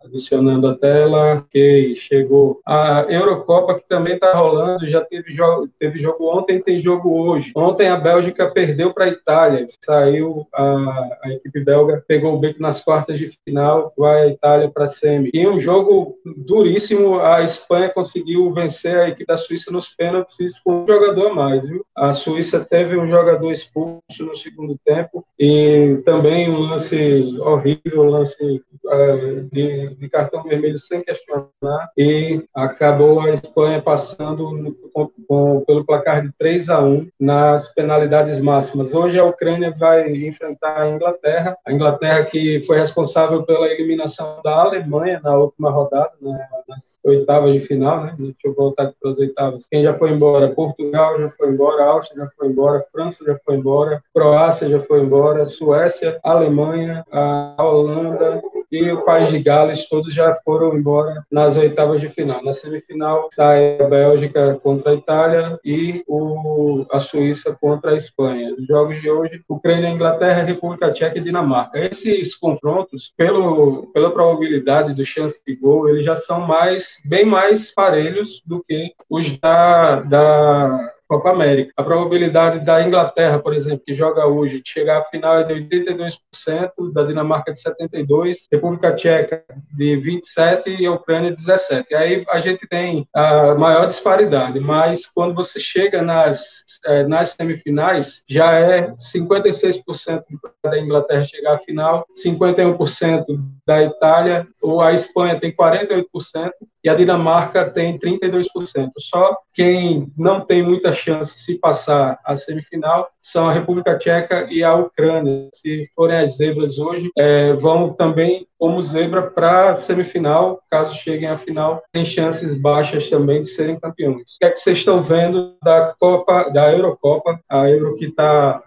Adicionando a tela, ok, chegou. A Eurocopa que também está rolando, já teve jogo, teve jogo ontem, tem jogo hoje. Ontem a Bélgica perdeu para a Itália, saiu a, a equipe belga, pegou o beco nas quartas de final, vai a Itália para a semi. E um jogo duríssimo, a Espanha conseguiu vencer a equipe da Suíça nos pênaltis com um jogador a mais, viu? A Suíça teve um jogador expulso no segundo tempo e também um lance horrível, um lance uh, de, de, cartão vermelho sem questionar e acabou a Espanha passando no, com, com, pelo placar de 3 a 1 nas penalidades máximas. Hoje a Ucrânia vai enfrentar a Inglaterra, a Inglaterra que foi responsável pela eliminação da Alemanha na última rodada, né, nas oitavas de final, né? Deixa eu voltar para as oitavas. Quem já foi embora? Portugal já foi embora, Áustria já foi embora, França já foi embora, Croácia já foi embora, Suécia, Alemanha, a Holanda e o País de Gales, todos já foram embora nas oitavas de final. Na semifinal sai a Bélgica contra a Itália e o, a Suíça contra a Espanha. Os jogos de hoje, Ucrânia, Inglaterra, República Tcheca e Dinamarca. Esses confrontos, pelo, pela probabilidade do chance de gol, eles já são mais, bem mais parelhos do que os da, da Copa América. A probabilidade da Inglaterra, por exemplo, que joga hoje, de chegar à final é de 82%, da Dinamarca de 72%, República Tcheca de 27% e a Ucrânia de 17%. E aí a gente tem a maior disparidade, mas quando você chega nas, eh, nas semifinais, já é 56% da Inglaterra chegar à final, 51% da Itália, ou a Espanha tem 48%, e a Dinamarca tem 32%. Só quem não tem muita chance de se passar a semifinal são a República Tcheca e a Ucrânia. Se forem as zebras hoje, é, vão também como zebra para a semifinal, caso cheguem à final, tem chances baixas também de serem campeões. O que é que vocês estão vendo da Copa, da Eurocopa, a Euro que está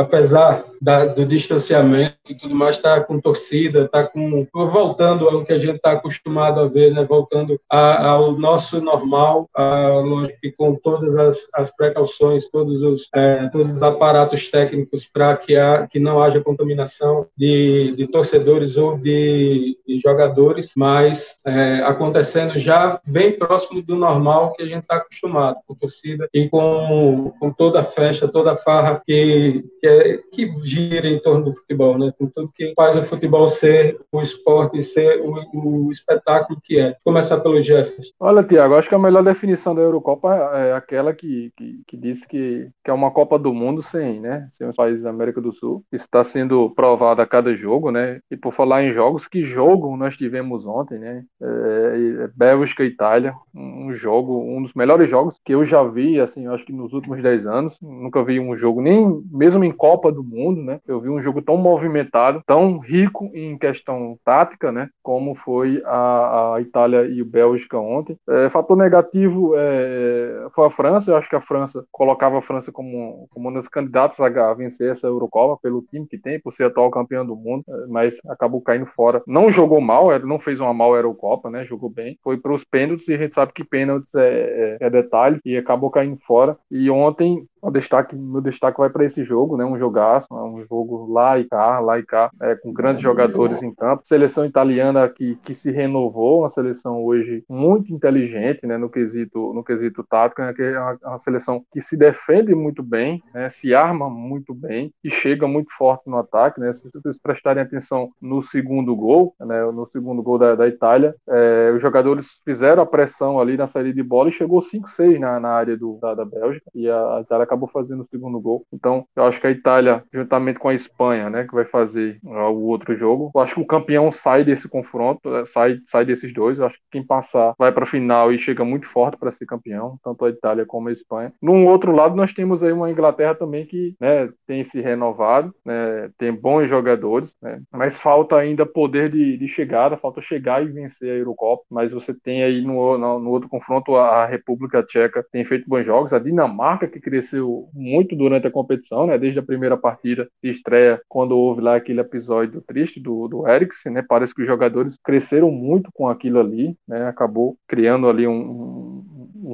apesar da, do distanciamento e tudo mais, está com torcida, está com voltando ao que a gente está acostumado a ver, né? voltando a, ao nosso normal, a, lógico com todas as, as precauções, todos os, é, todos os aparatos técnicos para que, que não haja contaminação de, de torcedores ou de, de jogadores, mas é, acontecendo já bem próximo do normal que a gente está acostumado, com torcida e com, com toda a festa, toda a farra que, que é, que gira em torno do futebol, né? Com tudo que faz o futebol ser o esporte, ser o, o espetáculo que é. Começar pelo Jefferson. Olha, Tiago, acho que a melhor definição da Eurocopa é aquela que, que, que disse que, que é uma Copa do Mundo sem, né? Sem os países da América do Sul. Isso está sendo provado a cada jogo, né? E por falar em jogos, que jogo nós tivemos ontem, né? É, é Bélgica e Itália, um jogo, um dos melhores jogos que eu já vi, assim, acho que nos últimos 10 anos. Nunca vi um jogo, nem mesmo em Copa do Mundo, né? Eu vi um jogo tão movimentado, tão rico em questão tática, né? Como foi a, a Itália e o Bélgica ontem. É, fator negativo é, foi a França. Eu acho que a França colocava a França como, como uma das candidatas a, vencer essa Eurocopa pelo time que tem, por ser atual campeão do mundo, é, mas acabou caindo fora. Não jogou mal, não fez uma mal Eurocopa, né? Jogou bem. Foi para os pênaltis e a gente sabe que pênaltis é, é, é detalhes e acabou caindo fora. E ontem o destaque, meu destaque vai para esse jogo, né? Um jogaço, é um jogo lá e cá, lá e cá, é, com grandes jogadores em campo. Seleção italiana que, que se renovou, uma seleção hoje muito inteligente, né? No quesito, no quesito tático, né, que é uma, uma, seleção que se defende muito bem, né? Se arma muito bem e chega muito forte no ataque, né? Se vocês prestarem atenção no segundo gol, né? No segundo gol da, da Itália, é, os jogadores fizeram a pressão ali na saída de bola e chegou 5-6 na, na área do, da, da Bélgica e a Itália acabou fazendo o segundo gol. Então, eu acho que a Itália, juntamente com a Espanha, né, que vai fazer uh, o outro jogo, eu acho que o campeão sai desse confronto, uh, sai, sai desses dois. Eu acho que quem passar vai para a final e chega muito forte para ser campeão, tanto a Itália como a Espanha. Num outro lado, nós temos aí uma Inglaterra também que né, tem se renovado, né, tem bons jogadores, né, mas falta ainda poder de, de, chegada, falta chegar e vencer a Eurocopa. Mas você tem aí no, no, no outro confronto a República Tcheca tem feito bons jogos, a Dinamarca que cresceu muito durante a competição, né? Desde a primeira partida de estreia, quando houve lá aquele episódio triste do, do Eriksen, né? Parece que os jogadores cresceram muito com aquilo ali, né? Acabou criando ali um, um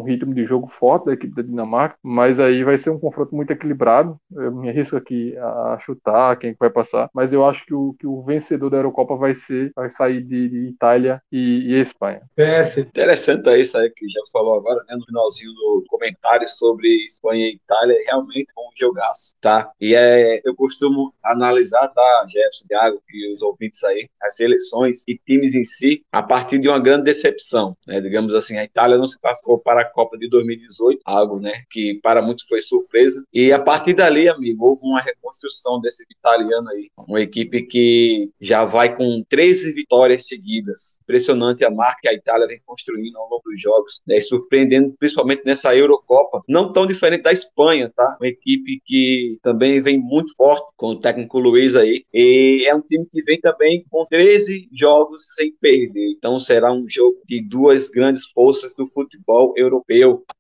ritmo de jogo forte da equipe da Dinamarca, mas aí vai ser um confronto muito equilibrado. Eu me arrisco aqui a chutar quem vai passar, mas eu acho que o, que o vencedor da Eurocopa vai ser, vai sair de, de Itália e, e, Espanha. PS. Interessante é isso aí que já falou agora, né, no finalzinho do comentário sobre Espanha e Itália, realmente um jogaço, tá? E é, eu costumo analisar, tá, Jefferson, Thiago e os ouvintes aí, as seleções e times em si, a partir de uma grande decepção, né? Digamos assim, a Itália não se classificou para Copa de 2018, algo né, que para muitos foi surpresa. E a partir dali, amigo, houve uma reconstrução desse italiano aí. Uma equipe que já vai com 13 vitórias seguidas. Impressionante a marca que a Itália vem construindo ao longo dos jogos, né, surpreendendo principalmente nessa Eurocopa. Não tão diferente da Espanha, tá? Uma equipe que também vem muito forte com o técnico Luiz aí. E é um time que vem também com 13 jogos sem perder. Então será um jogo de duas grandes forças do futebol europeu,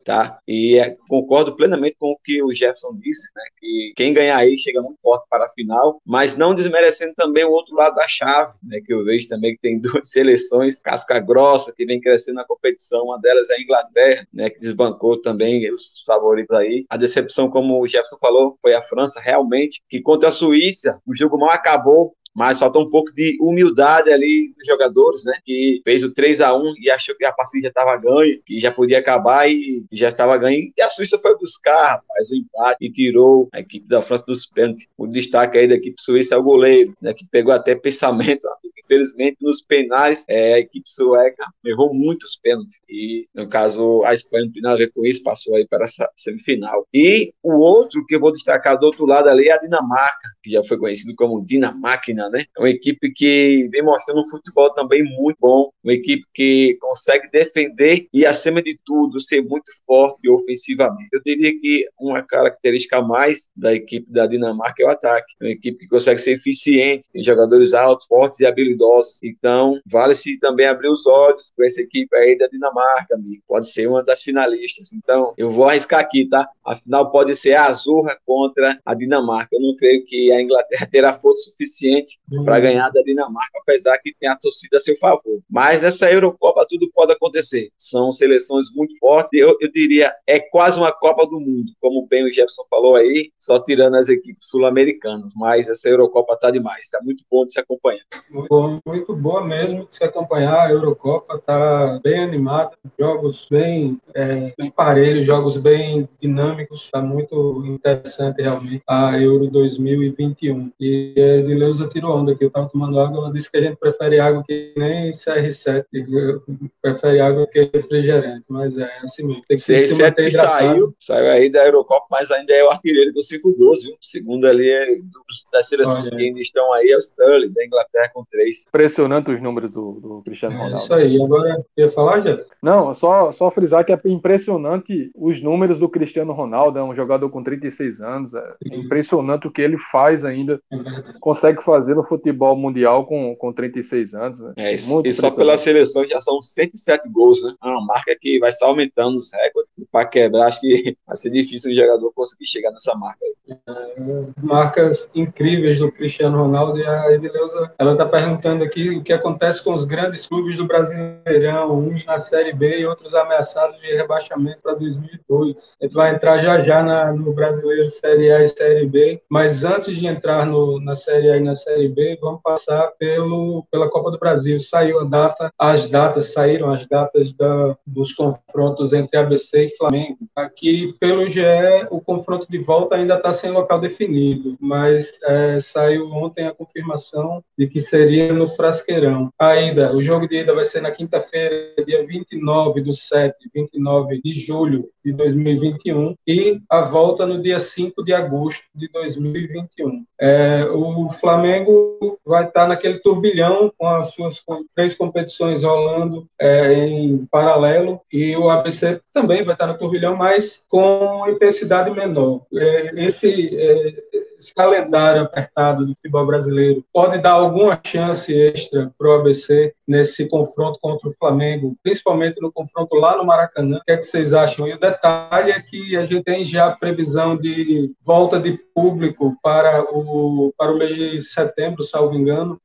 tá? E é, concordo plenamente com o que o Jefferson disse, né? Que quem ganhar aí chega muito forte para a final, mas não desmerecendo também o outro lado da chave, né? Que eu vejo também que tem duas seleções casca grossa que vem crescendo na competição. Uma delas é a Inglaterra, né? Que desbancou também os favoritos aí. A decepção, como o Jefferson falou, foi a França, realmente, que contra a Suíça, o jogo mal acabou, mas faltou um pouco de humildade ali dos jogadores, né? Que fez o 3 a 1 e achou que a partida já estava ganha, que já podia acabar e já estava ganho. E a Suíça foi buscar, rapaz, o empate e tirou a equipe da França dos pênaltis. O destaque aí da equipe suíça é o goleiro, né? Que pegou até pensamento, infelizmente, nos penais, é, a equipe sueca errou muitos pênaltis. E, no caso, a Espanha não tem nada a ver com isso, passou aí para essa semifinal. E o outro que eu vou destacar do outro lado ali é a Dinamarca, que já foi conhecido como Dinamáquina, né? É uma equipe que vem mostrando um futebol também muito bom, uma equipe que consegue defender e, acima de tudo, ser muito forte ofensivamente. Eu diria que uma característica mais da equipe da Dinamarca é o ataque. É uma equipe que consegue ser eficiente, tem jogadores altos, fortes e habilidosos idosos. Então, vale-se também abrir os olhos com essa equipe aí da Dinamarca, amigo. Pode ser uma das finalistas. Então, eu vou arriscar aqui, tá? A final pode ser a Azurra contra a Dinamarca. Eu não creio que a Inglaterra terá força suficiente uhum. para ganhar da Dinamarca, apesar que tem a torcida a seu favor. Mas nessa Eurocopa tudo pode acontecer. São seleções muito fortes. Eu, eu diria, é quase uma Copa do Mundo, como bem o Jefferson falou aí, só tirando as equipes sul-americanas. Mas essa Eurocopa tá demais, tá muito bom de se acompanhar. Muito muito boa mesmo de se acompanhar. A Eurocopa está bem animada, jogos bem, é, bem parelhos, jogos bem dinâmicos. Está muito interessante realmente a Euro 2021. E a Edileuza tirou onda que eu estava tomando água. Ela disse que a gente prefere água que nem CR7, prefere água que refrigerante, mas é assim mesmo. Tem que CR7 saiu, saiu aí da Eurocopa, mas ainda é o artilheiro do 5-12, viu? O segundo ali é das seleções Olha. que ainda estão aí, é o Sterling, da Inglaterra com 3 Impressionante os números do, do Cristiano é Ronaldo. isso aí. Agora, ia falar, já? Não, só, só frisar que é impressionante os números do Cristiano Ronaldo. É um jogador com 36 anos. É Sim. impressionante o que ele faz ainda. É consegue fazer no futebol mundial com, com 36 anos. Né? É, e só pela seleção já são 107 gols, né? É uma marca que vai só aumentando os recordes. Para quebrar, acho que vai ser difícil o jogador conseguir chegar nessa marca aí. É, marcas incríveis do Cristiano Ronaldo e a Edileuza, ela está perguntando aqui o que acontece com os grandes clubes do Brasileirão, uns na Série B e outros ameaçados de rebaixamento para 2002. A gente vai entrar já já na, no Brasileiro Série A e Série B, mas antes de entrar no, na Série A e na Série B, vamos passar pelo, pela Copa do Brasil. Saiu a data, as datas, saíram as datas da, dos confrontos entre ABC e Flamengo. Aqui, pelo GE, o confronto de volta ainda está sem local definido, mas é, saiu ontem a confirmação de que seria no Frasqueirão. A ida, o jogo de ida vai ser na quinta-feira, dia 29 do 7, 29 de julho de 2021, e a volta no dia 5 de agosto de 2021. É, o Flamengo vai estar naquele turbilhão com as suas três competições rolando é, em paralelo, e o ABC também vai estar no turbilhão, mas com intensidade menor. É, esse, é, esse calendário apertado do futebol brasileiro pode dar alguma chance extra para o ABC nesse confronto contra o Flamengo, principalmente no confronto lá no Maracanã. O que, é que vocês acham? E o detalhe é que a gente tem já a previsão de volta de público para o, para o mês de setembro, salvo engano,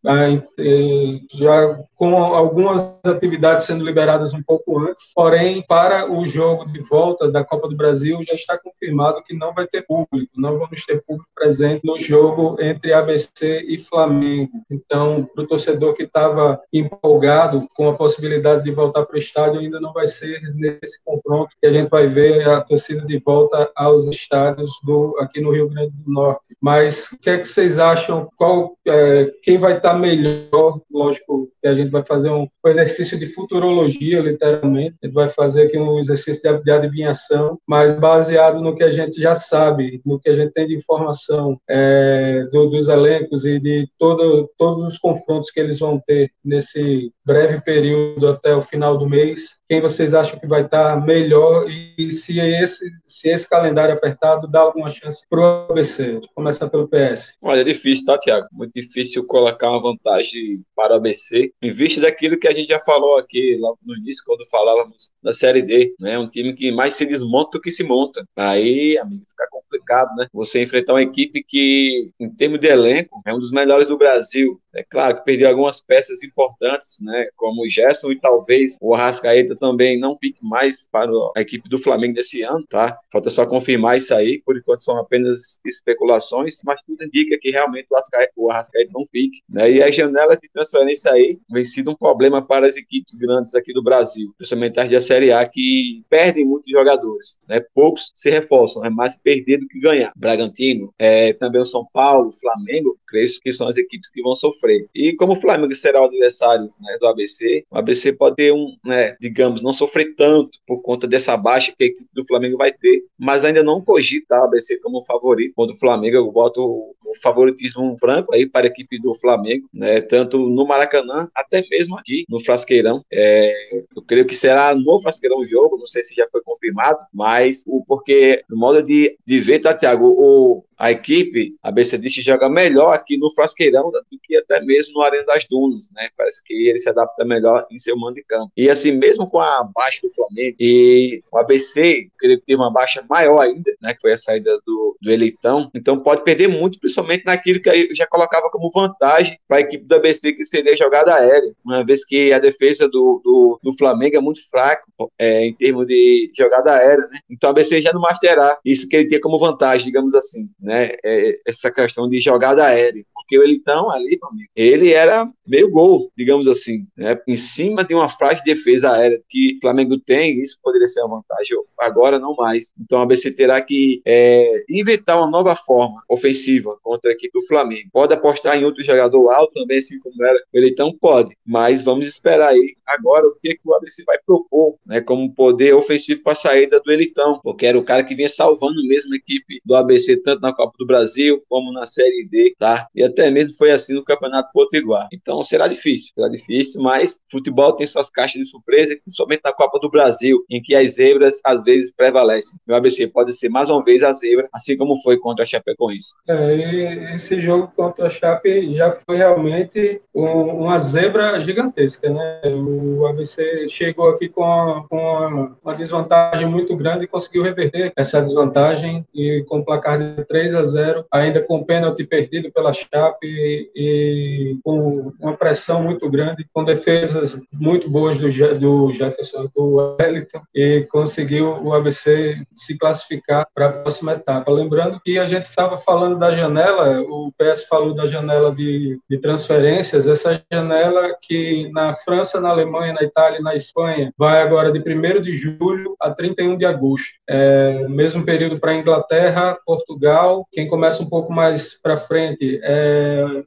já com algumas atividades sendo liberadas um pouco antes, porém, para o jogo de volta da Copa do Brasil já está confirmado que não vai ter público, não vamos ter público presente no jogo entre ABC e Flamengo. Então, para o torcedor que estava empolgado com a possibilidade de voltar para o estádio, ainda não vai ser nesse confronto que a gente vai ver a torcida de volta aos estádios do, aqui no Rio Grande do Norte. Mas o que é que vocês acham? Qual, é, quem vai estar tá melhor? Lógico que a gente vai fazer um, exercício de futurologia, literalmente. A gente vai fazer aqui um exercício de, de adivinhação, mas baseado no que a gente já sabe, no que a gente tem de informação é, do, dos elencos e de todo, todos os confrontos que eles vão ter nesse breve período até o final do mês, quem vocês acham que vai estar melhor e se esse, se esse calendário apertado dá alguma chance para o ABC? Começar pelo PS. Olha, é difícil, tá, Tiago? Muito difícil colocar uma vantagem para o ABC, em vista daquilo que a gente já falou aqui logo no início, quando falávamos da Série D, né? Um time que mais se desmonta do que se monta. Aí, amigo, fica complicado, né? Você enfrentar uma equipe que, em termos de elenco, é um dos melhores do Brasil. É claro que perdeu algumas peças importantes, né? Como o Gerson e talvez o Arrascaeta também não fique mais para a equipe do Flamengo desse ano, tá? Falta só confirmar isso aí, por enquanto são apenas especulações, mas tudo indica que realmente o Arrascaeta não fique, né? E as janelas de transferência aí vem sido um problema para as equipes grandes aqui do Brasil, principalmente as da Série A, que perdem muitos jogadores, né? Poucos se reforçam, é mais perder do que ganhar. Bragantino, é, também o São Paulo, Flamengo, creio que são as equipes que vão sofrer. E como o Flamengo será o adversário né, do ABC, o ABC pode ter um, né, digamos, não sofrer tanto por conta dessa baixa que a equipe do Flamengo vai ter, mas ainda não cogita o ABC como favorito. Quando o Flamengo, eu boto o favoritismo branco aí para a equipe do Flamengo, né, tanto no Maracanã, até mesmo aqui no Frasqueirão. É, eu creio que será no Frasqueirão o jogo, não sei se já foi confirmado, mas o porque no modo de, de ver, tá, Thiago, o, a equipe, a BCDist joga melhor aqui no Frasqueirão do que até mesmo no Arena das Dunas, né? Parece que ele se adapta melhor em seu mando de campo. E assim, mesmo com a baixa do Flamengo e o ABC, teve uma baixa maior ainda, né? Que foi a saída do, do Elitão. Então pode perder muito, principalmente naquilo que eu já colocava como vantagem para a equipe do ABC, que seria a jogada aérea. Uma vez que a defesa do, do, do Flamengo é muito fraca é, em termos de jogada aérea, né? Então o ABC já não mais terá isso que ele tinha como vantagem, digamos assim, né, é, essa questão de jogada aérea, porque o Elitão ali, amigo, ele era meio gol, digamos assim, né, em cima de uma de defesa aérea que o Flamengo tem, isso poderia ser uma vantagem, agora não mais. Então a ABC terá que é, inventar uma nova forma ofensiva contra a equipe do Flamengo. Pode apostar em outro jogador alto também, assim como era o Elitão, pode, mas vamos esperar aí agora o que, que o ABC vai propor, né, como poder ofensivo para a saída do Elitão, porque era o cara que vinha salvando mesmo a equipe do ABC, tanto na Copa do Brasil, como na Série D, tá? E até mesmo foi assim no Campeonato Potiguar. Então será difícil, será difícil, mas futebol tem suas caixas de surpresa, principalmente na Copa do Brasil, em que as zebras às vezes prevalecem. O ABC pode ser mais uma vez a zebra, assim como foi contra a Chapecoense. É, esse jogo contra a Chape já foi realmente um, uma zebra gigantesca, né? O ABC chegou aqui com, com uma, uma desvantagem muito grande e conseguiu reverter essa desvantagem e com o placar de 3 3 a 0, ainda com pênalti perdido pela Chape e, com uma pressão muito grande, com defesas muito boas do, do Jefferson, do Wellington, e conseguiu o ABC se classificar para a próxima etapa. Lembrando que a gente estava falando da janela, o PS falou da janela de, de transferências, essa janela que na França, na Alemanha, na Itália e na Espanha vai agora de 1 de julho a 31 de agosto. É, mesmo período para Inglaterra, Portugal, quem começa um pouco mais para frente é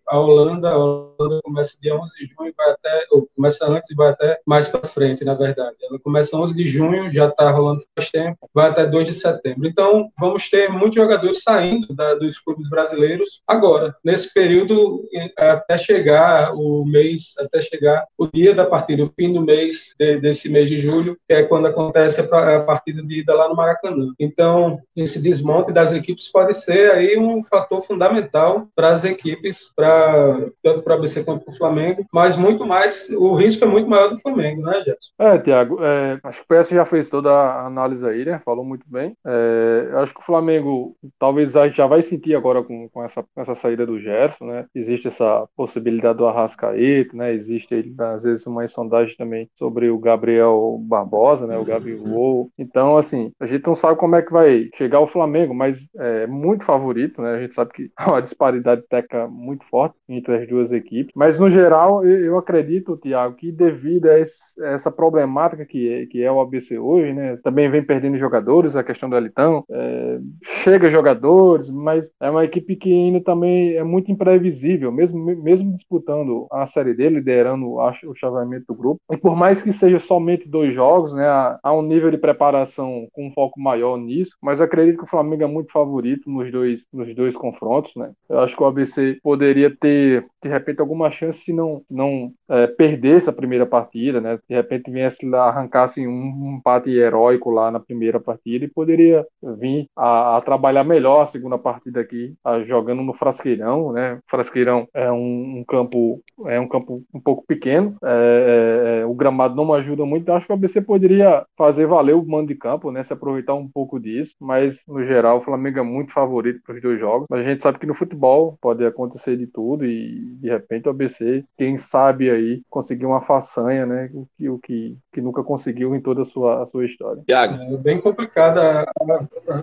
a Holanda. A Holanda começa dia 11 de junho, vai até, ou começa antes e vai até mais para frente, na verdade. Ela começa 11 de junho, já está rolando faz tempo, vai até 2 de setembro. Então, vamos ter muitos jogadores saindo da, dos clubes brasileiros agora, nesse período, até chegar o mês, até chegar o dia da partida, o fim do mês, de, desse mês de julho, que é quando acontece a, a partida de ida lá no Maracanã. Então, esse desmonte das equipes pode ser aí um fator fundamental para as equipes equipes, pra, tanto para o ABC quanto para o Flamengo, mas muito mais, o risco é muito maior do Flamengo, né, Gerson? É, Tiago, é, acho que o PS já fez toda a análise aí, né? Falou muito bem. É, acho que o Flamengo talvez já vai sentir agora com, com, essa, com essa saída do Gerson, né? Existe essa possibilidade do Arrascaeta, né? Existe às vezes uma sondagem também sobre o Gabriel Barbosa, né? O Gabigol. Então, assim, a gente não sabe como é que vai chegar o Flamengo, mas é muito favorito, né? A gente sabe que há uma disparidade técnica muito forte entre as duas equipes. Mas, no geral, eu acredito, Tiago, que devido a essa problemática que é, que é o ABC hoje, né? Também vem perdendo jogadores, a questão do Elitão. É, chega jogadores, mas é uma equipe que ainda também é muito imprevisível, mesmo, mesmo disputando a Série D, liderando o chaveamento do grupo. E por mais que seja somente dois jogos, né? Há um nível de preparação com um foco maior nisso, mas acredito que o Flamengo é muito favorito nos dois, nos dois confrontos, né? Eu acho que o ABC poderia ter, de repente, alguma chance se não, não é, perder essa primeira partida, né? De repente viesse lá, arrancasse um empate heróico lá na primeira partida e poderia vir a, a trabalhar melhor a segunda partida aqui, a, jogando no Frasqueirão, né? Frasqueirão é um, um, campo é um campo um pouco pequeno, é, é, é o gramado não ajuda muito. Acho que o ABC poderia fazer valer o mando de campo, né? Se aproveitar um pouco disso, mas no geral o Flamengo é muito favorito para os dois jogos. Mas a gente sabe que no futebol pode acontecer de tudo e de repente o ABC, quem sabe aí conseguir uma façanha, né? O que, o que, que nunca conseguiu em toda a sua, a sua história. Tiago. É bem complicada.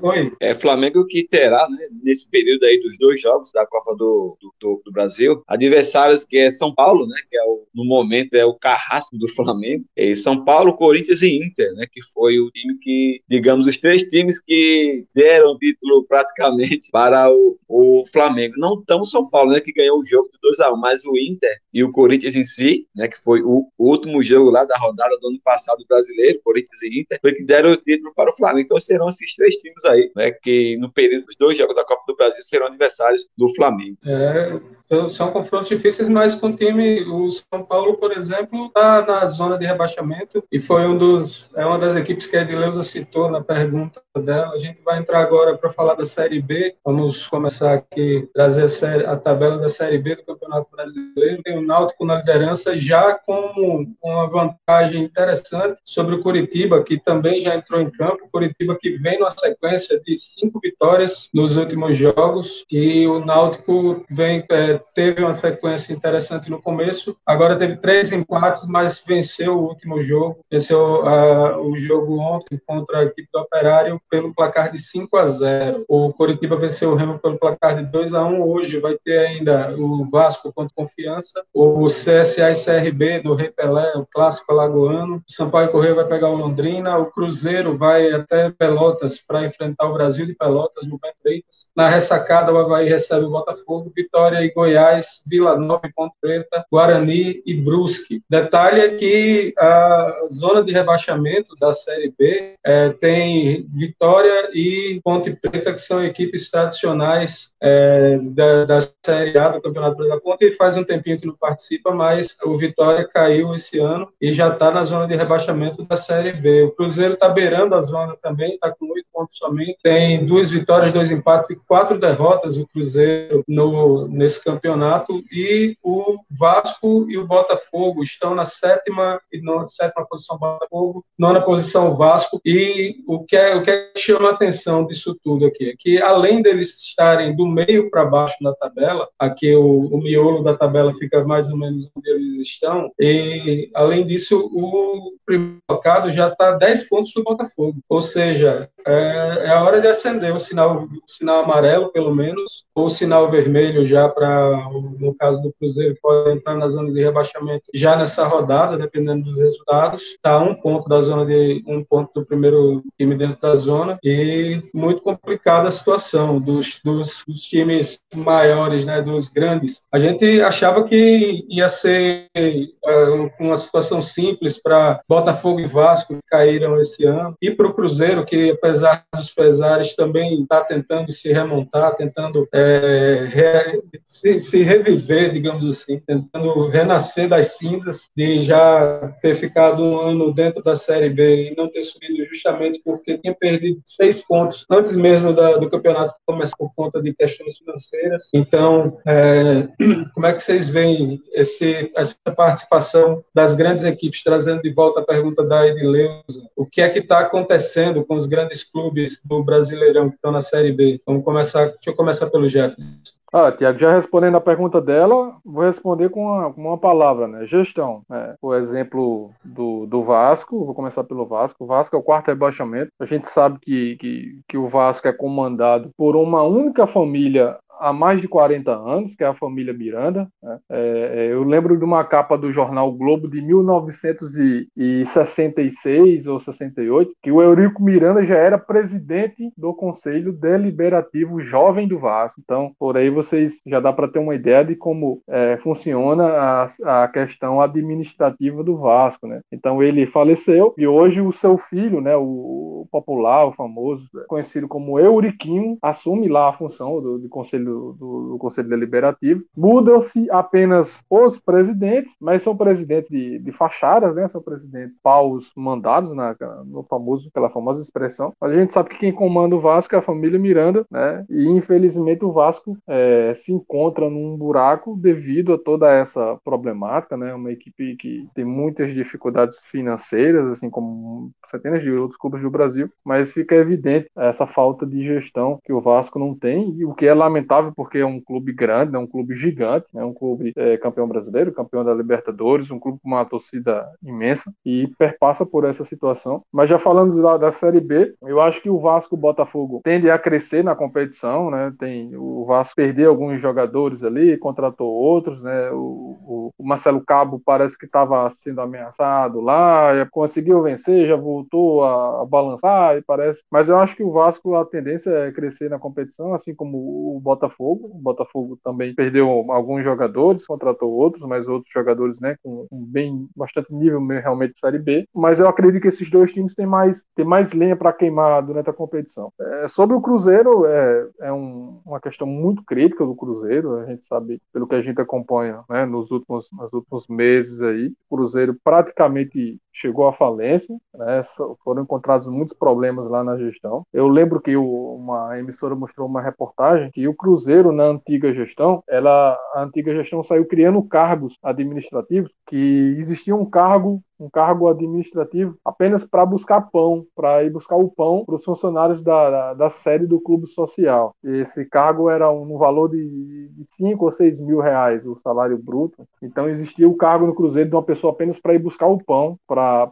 Oi. É Flamengo que terá, né, nesse período aí dos dois jogos da Copa do, do, do, Brasil, adversários que é São Paulo, né? Que é o, no momento é o carrasco do Flamengo. E São Paulo, Corinthians e Inter, né? Que foi o time que, digamos, os três times que deram título praticamente para o, o Flamengo. Não tão São Paulo, né? Que ganhou o jogo de 2 a 1 mas o Inter e o Corinthians em si, né? Que foi o último jogo lá da rodada do ano passado brasileiro, Corinthians e Inter, foi que deram o título para o Flamengo. Então serão esses três times aí, né? Que no período dos dois jogos da Copa do Brasil serão adversários do Flamengo. É, então, são confrontos difíceis, mas com o time, o São Paulo, por exemplo, está na zona de rebaixamento e foi um dos, é uma das equipes que a Edileuza citou na pergunta dela. A gente vai entrar agora para falar da Série B. Vamos começar aqui trazer a, série, a, tabela da Série B do Campeonato Brasileiro. Tem o Náutico na liderança, já com uma vantagem interessante sobre o Curitiba, que também já entrou em campo. Curitiba que vem numa sequência de cinco vitórias nos últimos jogos e o Náutico vem é, teve uma sequência interessante no começo, agora teve três empates, mas venceu o último jogo, venceu uh, o jogo ontem contra a equipe do Operário pelo placar de 5 a 0. O Coritiba venceu o Remo pelo placar de 2 a 1. Hoje vai ter ainda o Vasco contra Confiança, o CSA e CRB do Rei Pelé, o clássico alagoano. O Sampaio Correia vai pegar o Londrina, o Cruzeiro vai até Pelotas para enfrentar o Brasil de Pelotas no Bento. Na ressacada, o Havaí recebe o Botafogo, Vitória e Goiás Goiás, Vila Nova e Ponte Preta, Guarani e Brusque. Detalhe é que a zona de rebaixamento da Série B é, tem Vitória e Ponte Preta, que são equipes tradicionais é, da, da, Série A do Campeonato Brasileiro. Ponte faz um tempinho que não participa, mas o Vitória caiu esse ano e já está na zona de rebaixamento da Série B. O Cruzeiro está beirando a zona também, está com oito pontos somente, tem duas vitórias, dois empates e quatro derrotas o Cruzeiro no, nesse campeonato campeonato e o Vasco e o Botafogo estão na sétima e nona, sétima posição Botafogo, nona posição Vasco. E o que é o que, é que chama a atenção disso tudo aqui é que além deles estarem do meio para baixo na tabela, aqui o, o miolo da tabela fica mais ou menos onde eles estão e além disso o primeiro colocado já está 10 pontos do Botafogo, ou seja, é, é a hora de acender o sinal, o sinal amarelo, pelo menos, ou o sinal vermelho já para, no caso do Cruzeiro, pode entrar na zona de rebaixamento já nessa rodada, dependendo dos resultados. Está um ponto da zona de um ponto do primeiro time dentro da zona e muito complicada a situação dos, dos, dos times maiores, né, dos grandes. A gente achava que ia ser uh, uma situação simples para Botafogo e Vasco que caíram esse ano e para o Cruzeiro que apesar dos pesares, também está tentando se remontar, tentando é, re, se, se, reviver, digamos assim, tentando renascer das cinzas de já ter ficado um ano dentro da Série B e não ter subido justamente porque tinha perdido seis pontos antes mesmo da, do campeonato começar por conta de questões financeiras. Então, é, como é que vocês veem esse, essa participação das grandes equipes, trazendo de volta a pergunta da Edileuza? O que é que está acontecendo com os grandes clubes do Brasileirão que estão na Série B? Vamos começar, deixa eu começar pelo Jefferson. Ah, Tiago, já respondendo a pergunta dela, vou responder com uma, com uma palavra, né? Gestão. Né? O exemplo do, do Vasco, vou começar pelo Vasco. O Vasco é o quarto rebaixamento. A gente sabe que, que, que o Vasco é comandado por uma única família há mais de 40 anos, que é a família Miranda. Né? É, é eu lembro de uma capa do jornal Globo de 1966 ou 68, que o Eurico Miranda já era presidente do Conselho Deliberativo Jovem do Vasco. Então, por aí vocês já dá para ter uma ideia de como é, funciona a, a, questão administrativa do Vasco. Né? Então, ele faleceu e hoje o seu filho, né, o, popular, o famoso, conhecido como Euriquinho, assume lá a função do, do Conselho do, do, do Conselho Deliberativo. Mudam-se apenas os presidentes, mas são presidentes de, de fachadas, né? São presidentes paus mandados na, no famoso, pela famosa expressão. A gente sabe que quem comanda o Vasco é a família Miranda, né? E infelizmente o Vasco é, se encontra num buraco devido a toda essa problemática, né? Uma equipe que tem muitas dificuldades financeiras, assim como centenas de outros clubes do Brasil, mas fica evidente essa falta de gestão que o Vasco não tem e o que é lamentável porque é um clube grande, é um clube gigante, é um clube é, campeão brasileiro, campeão da Libertadores, um clube com uma torcida imensa e perpassa por essa situação. Mas já falando da, da Série B, eu acho que o Vasco Botafogo tende a crescer na competição, né? Tem o Vasco perdeu alguns jogadores ali, contratou outros, né? O, o, o Marcelo Cabo parece que estava sendo ameaçado lá, conseguiu vencer, já voltou a, a balançar e parece. Mas eu acho que o Vasco a tendência é crescer na competição, assim como o Botafogo Botafogo. O Botafogo também perdeu alguns jogadores, contratou outros, mas outros jogadores, né, com bem bastante nível realmente de Série B. Mas eu acredito que esses dois times têm mais, têm mais lenha para queimar durante a competição. É, sobre o Cruzeiro, é, é um, uma questão muito crítica do Cruzeiro. A gente sabe, pelo que a gente acompanha né, nos, últimos, nos últimos meses aí, o Cruzeiro praticamente chegou à falência, né, foram encontrados muitos problemas lá na gestão. Eu lembro que o, uma emissora mostrou uma reportagem que o Cruzeiro, na antiga gestão, ela, a antiga gestão saiu criando cargos administrativos que existia um cargo um cargo administrativo apenas para buscar pão, para ir buscar o pão para os funcionários da, da, da, sede do clube social. Esse cargo era um, um valor de, 5 ou 6 mil reais, o salário bruto. Então existia o cargo no Cruzeiro de uma pessoa apenas para ir buscar o pão para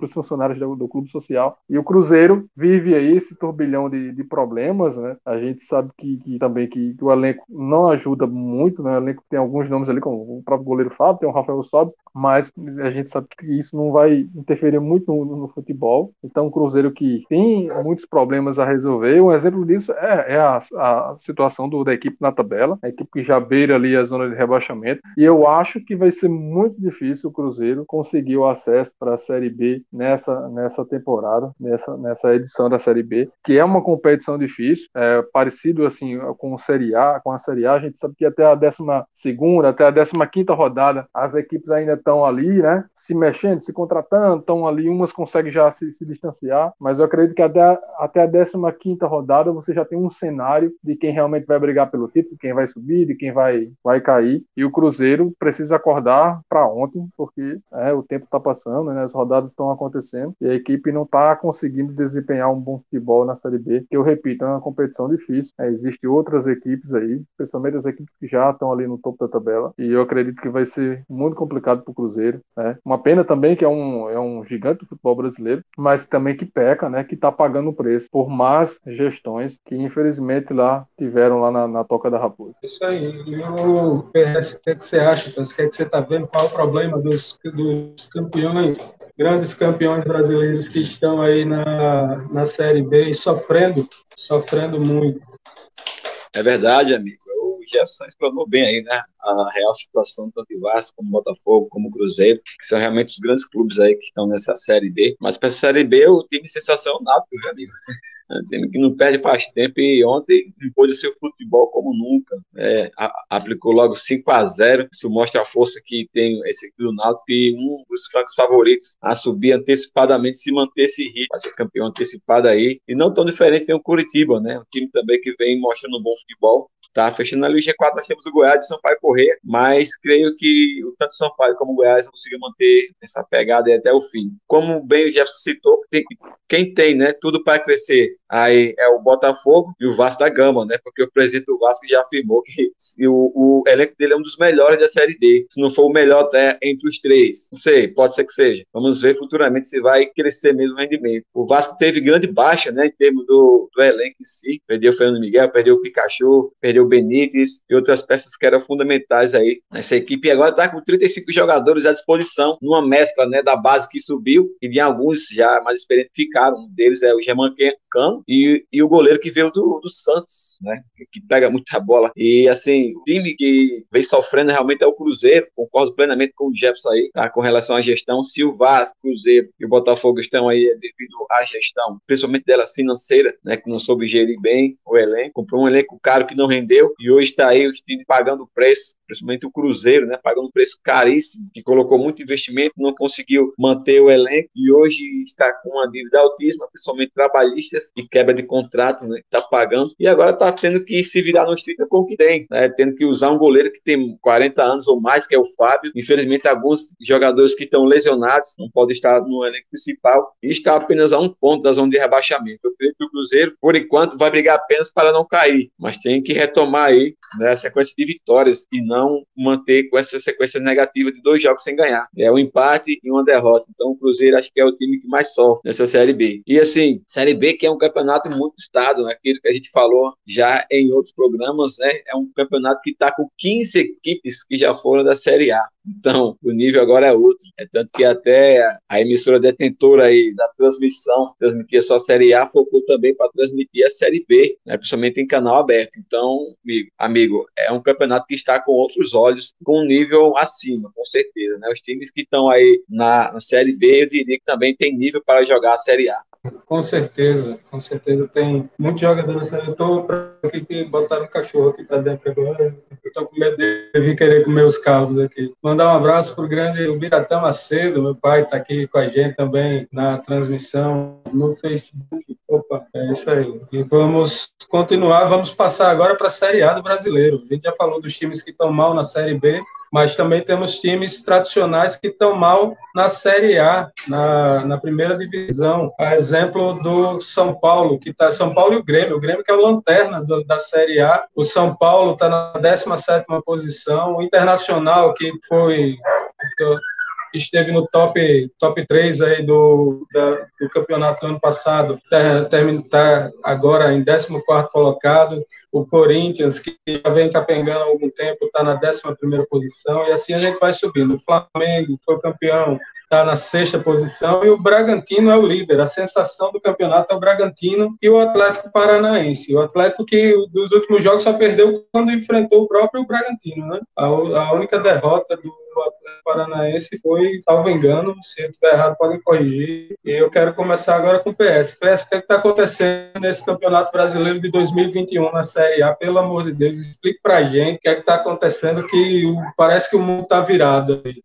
os funcionários do, do, clube social. E o Cruzeiro vive aí esse turbilhão de, de problemas, né? A gente sabe que, que também que, que, o elenco não ajuda muito, né? O elenco tem alguns nomes ali, como o próprio goleiro Fábio, tem o Rafael Sobe, mas a gente sabe que isso não vai interferir muito no, no, futebol. Então, o Cruzeiro que tem muitos problemas a resolver, um exemplo disso é, é a, a, situação do, da equipe na tabela, a equipe que já beira ali a zona de rebaixamento. E eu acho que vai ser muito difícil o Cruzeiro conseguir o acesso para a Série B nessa, nessa temporada, nessa, nessa edição da Série B, que é uma competição difícil, é, parecido assim com o Série A, com a Série A, a gente sabe que até a 12 segunda, até a 15 quinta rodada, as equipes ainda estão ali, né, se mexendo mexendo, se contratando, estão ali, umas conseguem já se, se, distanciar, mas eu acredito que até, até a 15 rodada você já tem um cenário de quem realmente vai brigar pelo título, quem vai subir, de quem vai, vai cair, e o Cruzeiro precisa acordar para ontem, porque é, o tempo está passando, né, as rodadas estão acontecendo, e a equipe não está conseguindo desempenhar um bom futebol na Série B, que eu repito, é uma competição difícil, é, existem outras equipes aí, principalmente as equipes que já estão ali no topo da tabela, e eu acredito que vai ser muito complicado para o Cruzeiro, né, uma pena também que é um, é um gigante do futebol brasileiro, mas também que peca, né, que está pagando o preço por más gestões que infelizmente lá tiveram lá na, na Toca da Raposa. Isso aí. E o PS, o que, é que você acha? O que, é que você está vendo? Qual é o problema dos, dos campeões, grandes campeões brasileiros que estão aí na, na Série B e sofrendo, sofrendo muito? É verdade, amigo. Gerson explanou bem aí, né? A real situação tanto de Vasco como Botafogo, como Cruzeiro, que são realmente os grandes clubes aí que estão nessa Série B. Mas para essa Série B, o time sensacional, meu amigo. É um time que não perde faz tempo e ontem impôs o seu futebol como nunca. É, a, aplicou logo 5 a 0 Isso mostra a força que tem esse equipe do Náutico e um dos francos favoritos a subir antecipadamente se manter esse ritmo, a ser campeão antecipado aí. E não tão diferente tem o Curitiba, né? Um time também que vem mostrando um bom futebol. Tá fechando ali o G4, nós temos o Goiás e o Sampaio correr, mas creio que o tanto Sampaio como o Goiás conseguiu manter essa pegada até o fim. Como bem o Jefferson citou, tem, quem tem, né, tudo para crescer aí é o Botafogo e o Vasco da Gama, né, porque o presidente do Vasco já afirmou que o, o elenco dele é um dos melhores da Série D, se não for o melhor até entre os três. Não sei, pode ser que seja. Vamos ver futuramente se vai crescer mesmo o rendimento. O Vasco teve grande baixa, né, em termos do, do elenco em si, perdeu o Fernando Miguel, perdeu o Pikachu, perdeu Benítez e outras peças que eram fundamentais aí nessa equipe. E agora está com 35 jogadores à disposição, numa mescla né, da base que subiu e de alguns já mais experientes ficaram. Um deles é o German Cano e, e o goleiro que veio do, do Santos, né, que pega muita bola. E assim, o time que vem sofrendo realmente é o Cruzeiro. Concordo plenamente com o Jefferson aí, tá, com relação à gestão. Se o Vasco, Cruzeiro e o Botafogo estão aí é devido à gestão, principalmente delas financeira, né, que não soube gerir bem o elenco, comprou um elenco caro que não rendeu e hoje está aí os times pagando o preço, principalmente o Cruzeiro, né, pagando um preço caríssimo, que colocou muito investimento, não conseguiu manter o elenco e hoje está com uma dívida altíssima, principalmente e quebra de contrato, né, está pagando e agora está tendo que se virar nos 30 com o que tem, né, tendo que usar um goleiro que tem 40 anos ou mais, que é o Fábio. Infelizmente, alguns jogadores que estão lesionados não podem estar no elenco principal e está apenas a um ponto da zona de rebaixamento. Eu creio que o Cruzeiro, por enquanto, vai brigar apenas para não cair, mas tem que retomar retomar aí né, a sequência de vitórias e não manter com essa sequência negativa de dois jogos sem ganhar. É um empate e uma derrota. Então o Cruzeiro acho que é o time que mais sofre nessa Série B. E assim, Série B que é um campeonato muito estado, né, aquilo que a gente falou já em outros programas, né, é um campeonato que está com 15 equipes que já foram da Série A. Então, o nível agora é outro. É tanto que até a emissora detentora aí da transmissão, transmitia só a Série A, focou também para transmitir a Série B, né, principalmente em canal aberto. Então, amigo, amigo, é um campeonato que está com outros olhos, com um nível acima, com certeza. Né? Os times que estão aí na, na Série B, eu diria que também tem nível para jogar a Série A. Com certeza, com certeza tem muitos jogadores. Eu estou aqui que botaram um cachorro aqui para dentro agora. Eu estou com medo de vir querer comer os caldos aqui. Mandar um abraço para o grande Biratão Macedo, meu pai está aqui com a gente também na transmissão no Facebook. Opa, é isso aí. E vamos continuar, vamos passar agora para a Série A do Brasileiro. A gente já falou dos times que estão mal na Série B, mas também temos times tradicionais que estão mal na Série A, na, na primeira divisão. A exemplo do São Paulo, que está São Paulo e o Grêmio. O Grêmio que é o lanterna do, da Série A. O São Paulo está na 17 posição. O Internacional, que foi esteve no top, top 3 aí do, da, do campeonato do ano passado, está tá agora em 14 colocado. O Corinthians, que já vem capengando há algum tempo, está na 11 posição, e assim a gente vai subindo. O Flamengo foi campeão, está na sexta posição, e o Bragantino é o líder. A sensação do campeonato é o Bragantino e o Atlético Paranaense. O Atlético que dos últimos jogos só perdeu quando enfrentou o próprio Bragantino, né? A, a única derrota do Atlético Paranaense foi, salvo engano, se eu estiver errado, podem corrigir. E eu quero começar agora com o PS. PS, o que é está acontecendo nesse Campeonato Brasileiro de 2021 na Série A? Pelo amor de Deus, explique para a gente o que é está acontecendo, que parece que o mundo está virado aí.